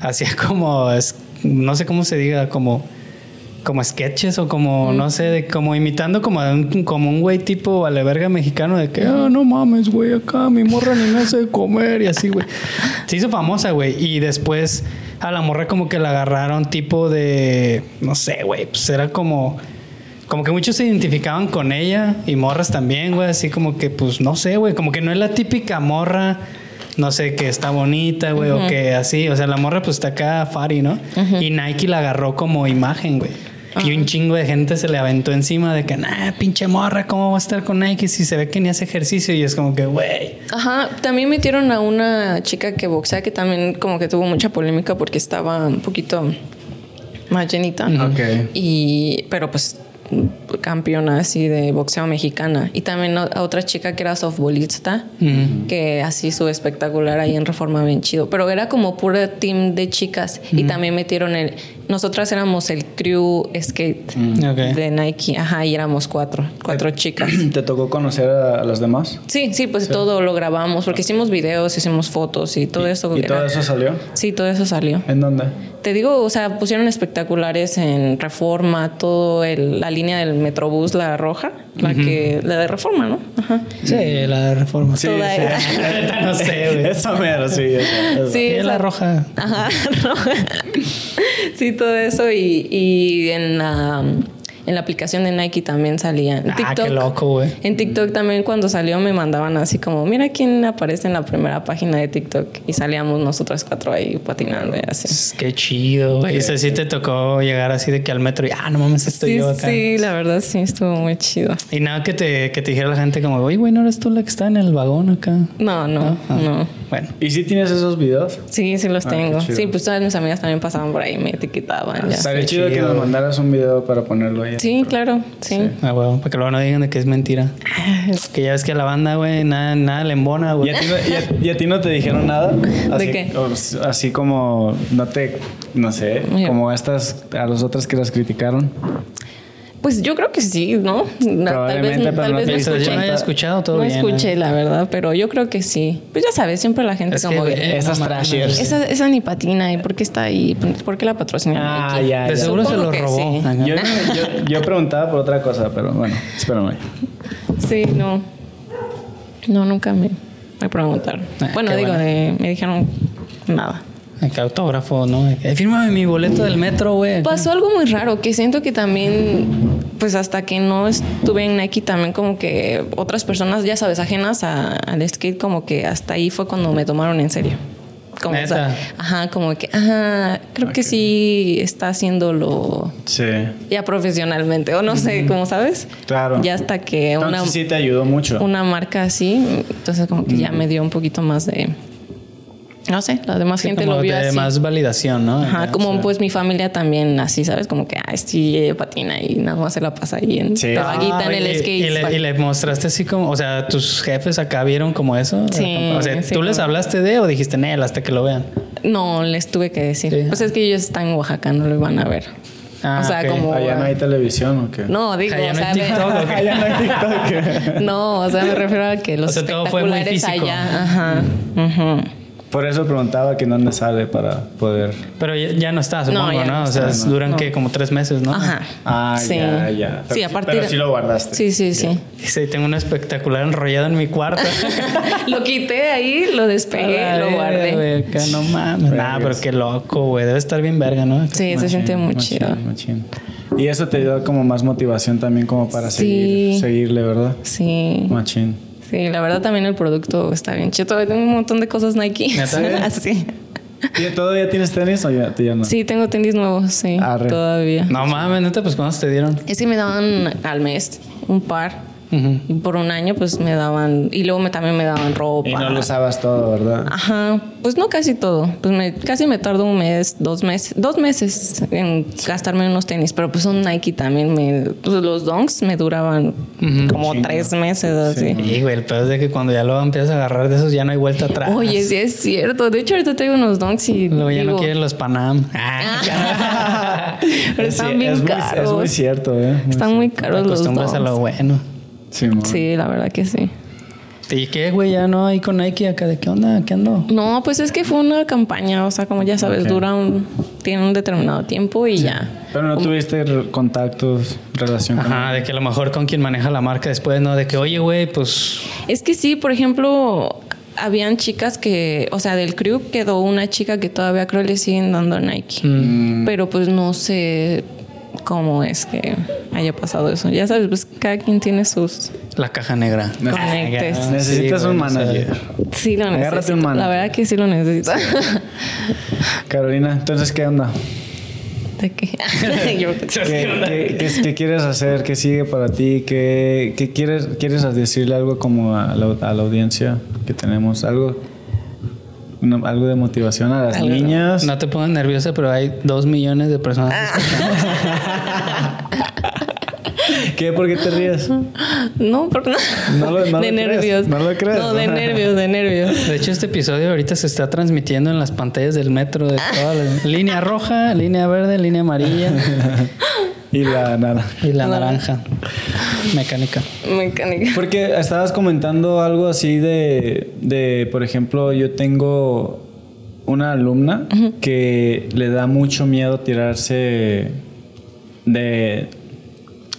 S2: hacía como, es- no sé cómo se diga, como, como sketches o como, no sé, de, como imitando como a un, como un güey tipo a la verga mexicano de que, ah, no mames, güey, acá mi morra ni me hace de comer y así, güey. Se hizo famosa, güey. Y después a la morra como que la agarraron tipo de, no sé, güey, pues era como... Como que muchos se identificaban con ella y morras también, güey. Así como que, pues, no sé, güey. Como que no es la típica morra, no sé, que está bonita, güey, o que así. O sea, la morra, pues, está acá fari, ¿no? Y Nike la agarró como imagen, güey. Y un chingo de gente se le aventó encima de que, nah, pinche morra, ¿cómo va a estar con Nike si se ve que ni hace ejercicio? Y es como que, güey.
S1: Ajá, también metieron a una chica que boxea que también como que tuvo mucha polémica porque estaba un poquito más llenita.
S3: Ok.
S1: Y, pero pues campeona así de boxeo mexicana. Y también a otra chica que era softballista, que así hizo espectacular ahí en Reforma bien chido. Pero era como puro team de chicas. Y también metieron el... Nosotras éramos el crew skate
S2: Ok.
S1: de Nike. Ajá, y éramos cuatro, cuatro chicas.
S3: ¿Te tocó conocer a, a los demás?
S1: Sí, sí, pues todo lo grabamos porque hicimos videos, hicimos fotos y todo eso.
S3: ¿Y
S1: era-
S3: todo eso salió?
S1: Sí, todo eso salió.
S3: ¿En dónde?
S1: Te digo, o sea, pusieron espectaculares en Reforma, todo el- la línea del Metrobús, la roja, la que la de Reforma, ¿no? Ajá.
S2: Sí, la de reforma.
S3: Sí,
S1: Toda
S3: sí.
S1: ella.
S2: no sé, güey.
S3: Esa mero, sí. esa, esa.
S1: Sí,
S2: Sí,
S1: esa-
S2: la roja.
S1: Ajá, roja. Sí, todo eso y, y en la en la aplicación de Nike también salía. En
S2: Ah,
S1: TikTok,
S2: qué loco, güey.
S1: En TikTok también cuando salió me mandaban así como, mira quién aparece en la primera página de TikTok y salíamos nosotras cuatro ahí patinando y así.
S2: Es- Qué chido, güey. Eso sí te tocó llegar así de que al metro y, ah, no mames, estoy
S1: Sí,
S2: yo acá.
S1: sí, la verdad sí, estuvo muy chido.
S2: Y nada que te, que te dijera la gente como, oye, güey, ¿no eres tú la que está en el vagón acá?
S1: No, no,
S2: Ah,
S1: no.
S2: Bueno.
S3: ¿Y si tienes esos videos?
S1: Sí, sí los
S3: Ah,
S1: tengo.
S3: chido.
S1: Sí, pues todas mis amigas también pasaban por ahí, me etiquetaban. ya.
S3: Estaría
S2: qué
S3: chido, que
S2: chido.
S3: nos mandaras un video para ponerlo ahí.
S1: Sí, claro, sí.
S2: Ah, güey, para que luego no digan de que es mentira. Que ya ves que a la banda, güey, nada, nada le embona,
S3: ¿Y
S2: güey.
S3: a, ti no, y a- y a ti no te dijeron nada? Así,
S1: qué?
S3: o s- así como, no te, no sé,
S1: Mira.
S3: como estas, a los otras que las criticaron.
S1: Pues yo creo que sí, ¿no? Na-
S3: Probablemente, pero
S1: tal
S3: no
S1: vez no
S2: yo
S1: escuché.
S2: no haya escuchado todo
S1: no
S2: bien.
S1: escuché,
S2: ¿eh?
S1: la verdad, pero yo creo que sí. Pues ya sabes, siempre la gente
S2: Es
S1: como que,
S3: Esas
S2: no
S3: trashers.
S1: esa, esa ni patina, ¿y por qué está ahí? ¿Por qué la patrocina?
S3: Ah, ya,
S2: De
S3: ya.
S2: seguro se lo robó.
S1: sí.
S3: Yo, yo, yo preguntaba por otra cosa, pero bueno, espérame.
S1: Sí, no. No, nunca me, me preguntaron.
S2: Ah,
S1: bueno, digo,
S2: bueno.
S1: de- me dijeron nada.
S2: Acá autógrafo, ¿no? Que, Fírmame mi boleto del metro, güey.
S1: Pasó algo muy raro, que siento que también, pues hasta que no estuve en Nike, también como que otras personas, ya sabes, ajenas a- al skate, como que hasta ahí fue cuando me tomaron en serio. Como, o ajá, como que, ajá, creo que sí está haciéndolo
S3: Sí.
S1: ya profesionalmente, o no sé, ¿cómo sabes?
S3: Claro.
S1: Ya hasta que una,
S3: Entonces sí te ayudó mucho.
S1: una marca así, entonces como que ya me dio un poquito más de, no sé, la demás
S2: Sí,
S1: gente
S2: como
S1: lo vio
S2: de
S1: así.
S2: más validación, ¿no?
S1: Ajá, como
S2: o sea.
S1: pues mi familia también así, ¿sabes? Como que, ah, sí, ella patina y nada más se la pasa ahí en
S3: Sí.
S1: tabaguita en el
S2: y,
S1: skate.
S2: Y le, y le mostraste así como, o sea, tus jefes acá vieron como eso.
S1: Sí,
S2: O sea,
S1: sí,
S2: ¿tú les
S1: como-
S2: hablaste de o dijiste, Nel, hasta que lo vean?
S1: No, les tuve que decir.
S2: Sí.
S1: Pues es que ellos están en Oaxaca, no lo iban a ver.
S2: Ah,
S1: o sea,
S2: ok.
S1: como...
S3: ¿Allá no hay televisión o qué?
S1: No, digo,
S2: Allá
S1: o
S2: no
S1: sea,
S2: hay
S1: me-
S2: TikTok, ¿o qué?
S3: Allá no hay TikTok.
S1: no, o sea, me refiero a que los
S2: O sea, todo fue muy físico.
S1: allá, ajá, ujú.
S3: Por eso preguntaba que dónde sale para poder.
S2: Pero ya, ya no está, supongo, ¿no?
S1: ya no
S2: o sea,
S1: está,
S2: duran
S1: no.
S2: que como tres meses, ¿no?
S1: Ajá.
S3: Ah,
S1: Sí.
S3: ya, ya.
S1: Sí,
S3: Pero-
S1: a partir
S3: Pero sí lo guardaste.
S1: Sí, sí, sí.
S2: Dice, tengo uno espectacular enrollado en mi cuarto.
S1: lo quité ahí, lo despegué, lo guardé.
S2: güey, que no mames. Nah, pero qué loco, güey. Debe estar bien verga, ¿no?
S1: Sí, se siente muy
S3: Machín,
S1: chido.
S3: machín. Y eso te dio como más motivación también como para
S1: Sí.
S3: seguir, seguirle, ¿verdad?
S1: Sí.
S3: Machín.
S1: Sí, la verdad también el producto está bien chido. Todavía tengo un montón de cosas Nike.
S2: ¿Neta?
S1: sí.
S3: ¿Y ¿Todavía tienes tenis o ya, ya no?
S1: Sí, tengo tenis nuevos, sí.
S3: Arre.
S1: Todavía.
S2: No mames, neta, pues ¿cuántos te dieron?
S1: Es que me daban al mes un par. Y por un año, pues me daban. Y luego me, también me daban ropa.
S3: Y no lo usabas todo, ¿verdad?
S1: Ajá, pues no casi todo. Pues me, casi me tardo un mes, dos meses, dos meses en gastarme unos tenis, pero pues un Nike también me, pues los donks me duraban como tres meses así.
S2: Sí, güey, el peor es de que cuando ya lo empiezas a agarrar de esos ya no hay vuelta atrás.
S1: Oye, sí es cierto. De hecho, ahorita tengo unos donks y
S2: Luego ya no quieren los Panam. Ah,
S1: pero
S3: Es
S1: están bien
S3: es muy-
S1: caros.
S3: es muy cierto, ¿eh? Muy
S1: están muy caros los
S2: acostumbras a lo
S1: donks.
S2: bueno.
S3: Sí,
S1: la verdad que sí.
S2: ¿Y qué, güey? Ya no hay con Nike acá. ¿De qué onda? ¿Qué ando?
S1: No, pues es que fue una campaña, o sea, como ya sabes, dura un, tiene un determinado tiempo y ya.
S3: Pero no tuviste contactos, relación con
S2: Ajá, de que a lo mejor con quien maneja la marca después, ¿no? De que, oye, güey, pues
S1: Es que sí, por ejemplo, habían chicas que, o sea, del crew quedó una chica que todavía creo le siguen dando Nike.
S3: Mm.
S1: Pero pues no sé cómo es que haya pasado eso. Ya sabes, pues cada quien tiene sus...
S2: la caja negra.
S1: Conectes.
S2: Ah,
S3: Necesitas un manager.
S1: Sí lo
S3: Agárrate
S1: necesito.
S3: un mano.
S1: La verdad que sí lo necesito.
S3: Carolina, entonces, ¿qué onda?
S1: ¿De qué? Yo-
S3: ¿Qué, qué- qué- qué quieres hacer? ¿Qué sigue para ti? ¿Qué, qué quieres, quieres decirle algo como a la, a la audiencia que tenemos? ¿Algo, una- algo de motivación a las
S1: Algo.
S3: niñas?
S2: No te pongas nerviosa, pero hay dos millones de personas.
S3: ¿Qué? ¿Por qué te ríes?
S1: No, por nada.
S3: No lo- no
S1: de
S3: lo crees,
S1: nervios.
S3: no lo crees.
S1: No, de nervios, de nervios.
S2: De hecho, este episodio ahorita se está transmitiendo en las pantallas del metro de toda la línea roja, línea verde, línea amarilla
S3: Y la nada.
S2: y la naranja mecánica.
S1: Mecánica.
S3: Porque estabas comentando algo así de, de, por ejemplo, yo tengo una alumna que le da mucho miedo tirarse de,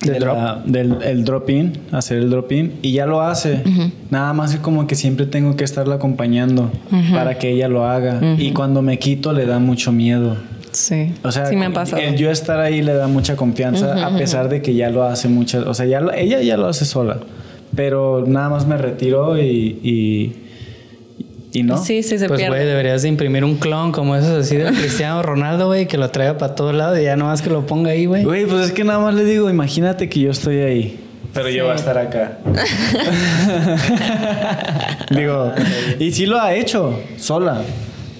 S2: ¿De
S3: de
S2: drop?
S3: la- del el drop in, hacer el drop in y ya lo hace. Nada más es como que siempre tengo que estarla acompañando para que ella lo haga y cuando me quito le da mucho miedo.
S1: Sí.
S3: O sea,
S1: sí me ha pasado.
S3: el yo estar ahí le da mucha confianza a pesar de que ya lo hace muchas, o sea, ya lo- ella ya lo hace sola, pero nada más me retiro y y, y no.
S1: Sí, sí se
S2: Pues, güey, deberías de imprimir un clon como esos así de Cristiano Ronaldo, güey, que lo traiga para todos lados y ya nomás que lo ponga ahí, güey.
S3: Güey, pues es que nada más le digo, imagínate que yo estoy ahí, pero yo voy a estar acá. digo, y sí lo ha hecho sola.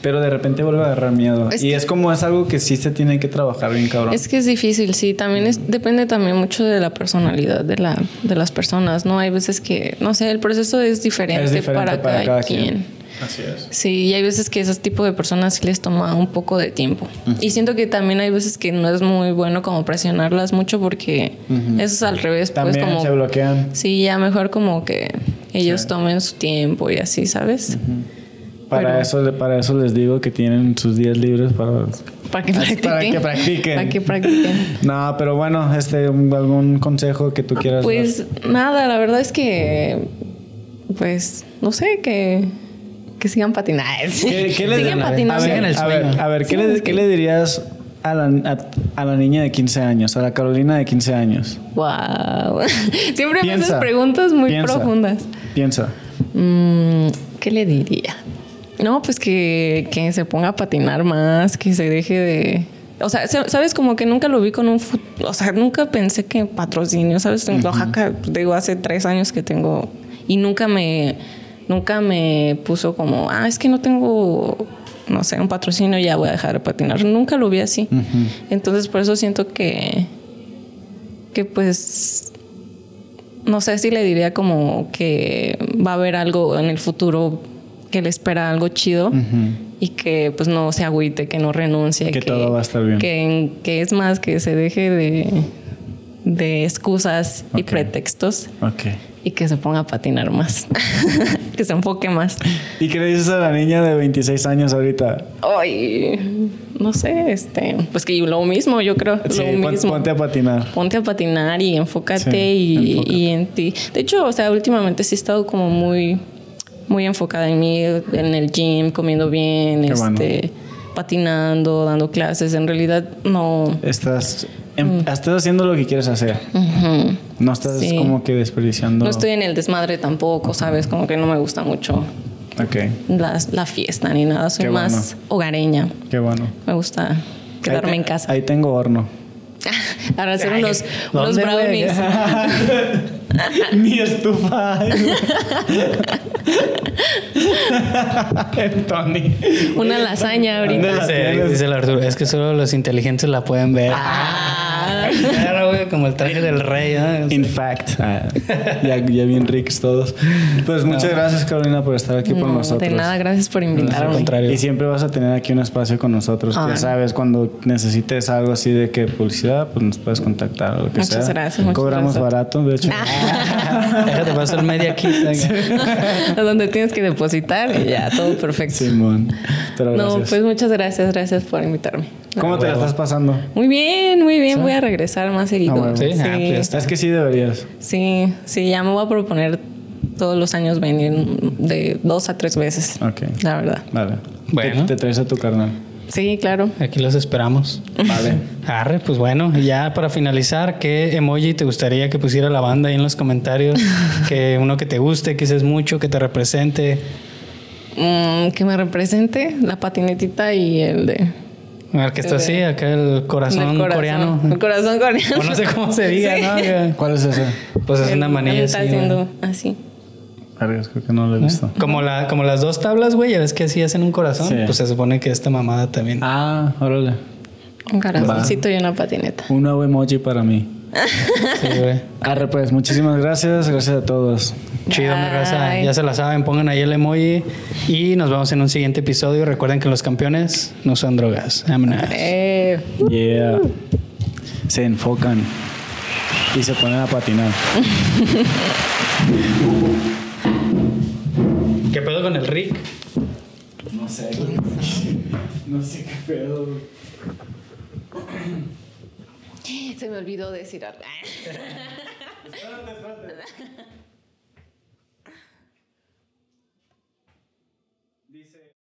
S3: Pero de repente vuelve a agarrar miedo.
S1: Es
S3: y
S1: que-
S3: es como es algo que sí se tiene que trabajar bien cabrón.
S1: Es que es difícil, sí. También es, depende también mucho de la personalidad de, la, de las personas, ¿no? Hay veces que, no sé, el proceso es diferente,
S3: es diferente
S1: para, cada, quien.
S3: Así es.
S1: Sí, y hay veces que ese tipo de personas sí les toma un poco de tiempo. Y siento que también hay veces que no es muy bueno como presionarlas mucho porque eso es al revés.
S3: También
S1: pues como,
S3: se bloquean.
S1: Sí, ya mejor como que ellos tomen su tiempo y así, ¿sabes?
S3: Para
S1: Pero-
S3: eso, para eso les digo que tienen sus días libres para,
S1: Para que practiquen.
S3: para que practiquen.
S1: Para que practiquen.
S3: No, pero bueno, este, algún consejo que tú quieras
S1: Pues nada, la verdad es que, pues, no sé, que, que sigan patinando.
S3: ¿Qué-
S1: Sigan
S3: a ver,
S1: patinando.
S2: sigan el
S3: a ver, a ver, ¿qué, le, qué dirías a la, a, a la niña de 15 años, a la Carolina de 15 años?
S1: Wow. Siempre me haces preguntas muy
S3: piensa.
S1: profundas.
S3: Piensa.
S1: Mm, ¿Qué le diría? No, pues que, que se ponga a patinar más, que se deje de... O sea, sa- sabes, como que nunca lo vi con un... O sea, nunca pensé que patrocinio, ¿sabes? En Oaxaca, digo, hace tres años que tengo... Y nunca me... Nunca me puso como, ah, es que no tengo, no sé, un patrocinio, ya voy a dejar de patinar. Nunca lo vi así. Entonces, por eso siento que... Que pues no sé si le diría como que va a haber algo en el futuro que le espera algo chido y que pues no se agüite, que no renuncie.
S3: Que todo va a estar bien.
S1: Que, que es más, que se deje de, de excusas y pretextos
S3: Ok.
S1: y que se ponga a patinar más. que se enfoque más.
S3: ¿Y qué le dices a la niña de 26 años ahorita?
S1: Ay, no sé, este, pues que lo mismo, yo creo,
S3: Sí,
S1: lo
S3: pon-
S1: mismo.
S3: ponte a patinar.
S1: Ponte a patinar y enfócate
S3: Sí,
S1: y,
S3: enfócate.
S1: y en ti. De hecho, o sea, últimamente sí he estado como muy, muy enfocada en mí, en el gym, comiendo bien,
S3: Qué bueno.
S1: este, patinando, dando clases. En realidad, no.
S3: Estás, em- estás haciendo lo que quieres hacer. No estás
S1: Sí.
S3: como que desperdiciando.
S1: No estoy en el desmadre tampoco, ¿sabes? Como que no me gusta mucho
S3: Ok,
S1: la, la fiesta ni nada. Soy
S3: Qué
S1: más hogareña.
S3: qué bueno.
S1: Me gusta quedarme en casa.
S3: Ahí tengo horno.
S1: Para hacer unos, unos brownies.
S3: Ni estufa. El Tony.
S1: Una lasaña ahorita.
S2: Dice, dice el Arturo, es que solo los inteligentes la pueden ver.
S1: Ah.
S2: Como el traje del rey. ¿no?
S3: In fact. Ah, ya, ya bien ricos todos. Pues muchas gracias, Carolina, por estar aquí
S1: No,
S3: nosotros.
S1: de nada, gracias por
S2: Al
S1: invitarme.
S2: contrario.
S3: Y siempre vas a tener aquí un espacio con nosotros.
S1: Ay.
S3: Ya sabes, cuando necesites algo así de que publicidad, pues nos puedes contactar o lo que
S1: Muchas
S3: sea.
S1: gracias, muchas
S3: Cobramos
S1: gracias.
S3: barato, de hecho.
S2: Déjate pasar media kit. venga.
S1: Donde tienes que depositar y ya, todo perfecto.
S3: Simón. Pero
S1: no,
S3: gracias.
S1: pues muchas gracias, gracias por invitarme.
S3: ¿Cómo te la estás pasando?
S1: Muy bien, muy bien. Voy a regresar más seguido.
S3: Ah, bueno.
S2: Sí, ah, pues.
S3: Es que sí deberías.
S1: sí, sí, ya me voy a proponer todos los años venir de dos a tres veces.
S3: Ok.
S1: La verdad.
S3: Vale.
S2: Bueno.
S3: Te, te traes a tu carnal.
S1: Sí, claro.
S2: Aquí los esperamos.
S3: Vale.
S2: Arre, pues bueno, y ya para finalizar, ¿qué emoji te gustaría que pusiera la banda ahí en los comentarios? que uno que te guste, que seas mucho, que te represente.
S1: Mm, que me represente la patinetita y el de.
S2: Ver, que está así, acá el corazón,
S1: el corazón.
S2: coreano.
S1: El corazón coreano.
S2: O no sé cómo se diga,
S1: Sí.
S2: ¿no?
S3: ¿Cuál es ese?
S2: Pues es una
S1: Él
S2: manilla
S1: Está
S2: así.
S1: haciendo
S2: güey.
S1: así.
S3: Creo que no lo he visto.
S2: Como, la, como las dos tablas, güey, ya ves que así hacen un corazón.
S3: Sí.
S2: Pues se supone que esta mamada también.
S3: Ah, órale.
S1: Un corazoncito y una patineta.
S3: Un nuevo emoji para mí.
S2: Sí, güey.
S3: Arre, pues, muchísimas gracias. Gracias a todos.
S2: Chido, mi raza. Ya se la saben, pongan ahí el emoji. Y nos vemos en un siguiente episodio. Recuerden que los campeones no son drogas. Vámonos.
S1: Eh.
S3: Yeah. Se enfocan y se ponen a patinar.
S2: ¿Qué pedo con el Rick?
S3: No sé. No sé qué pedo.
S1: Se me olvidó decir algo.
S3: Espérate, espérate.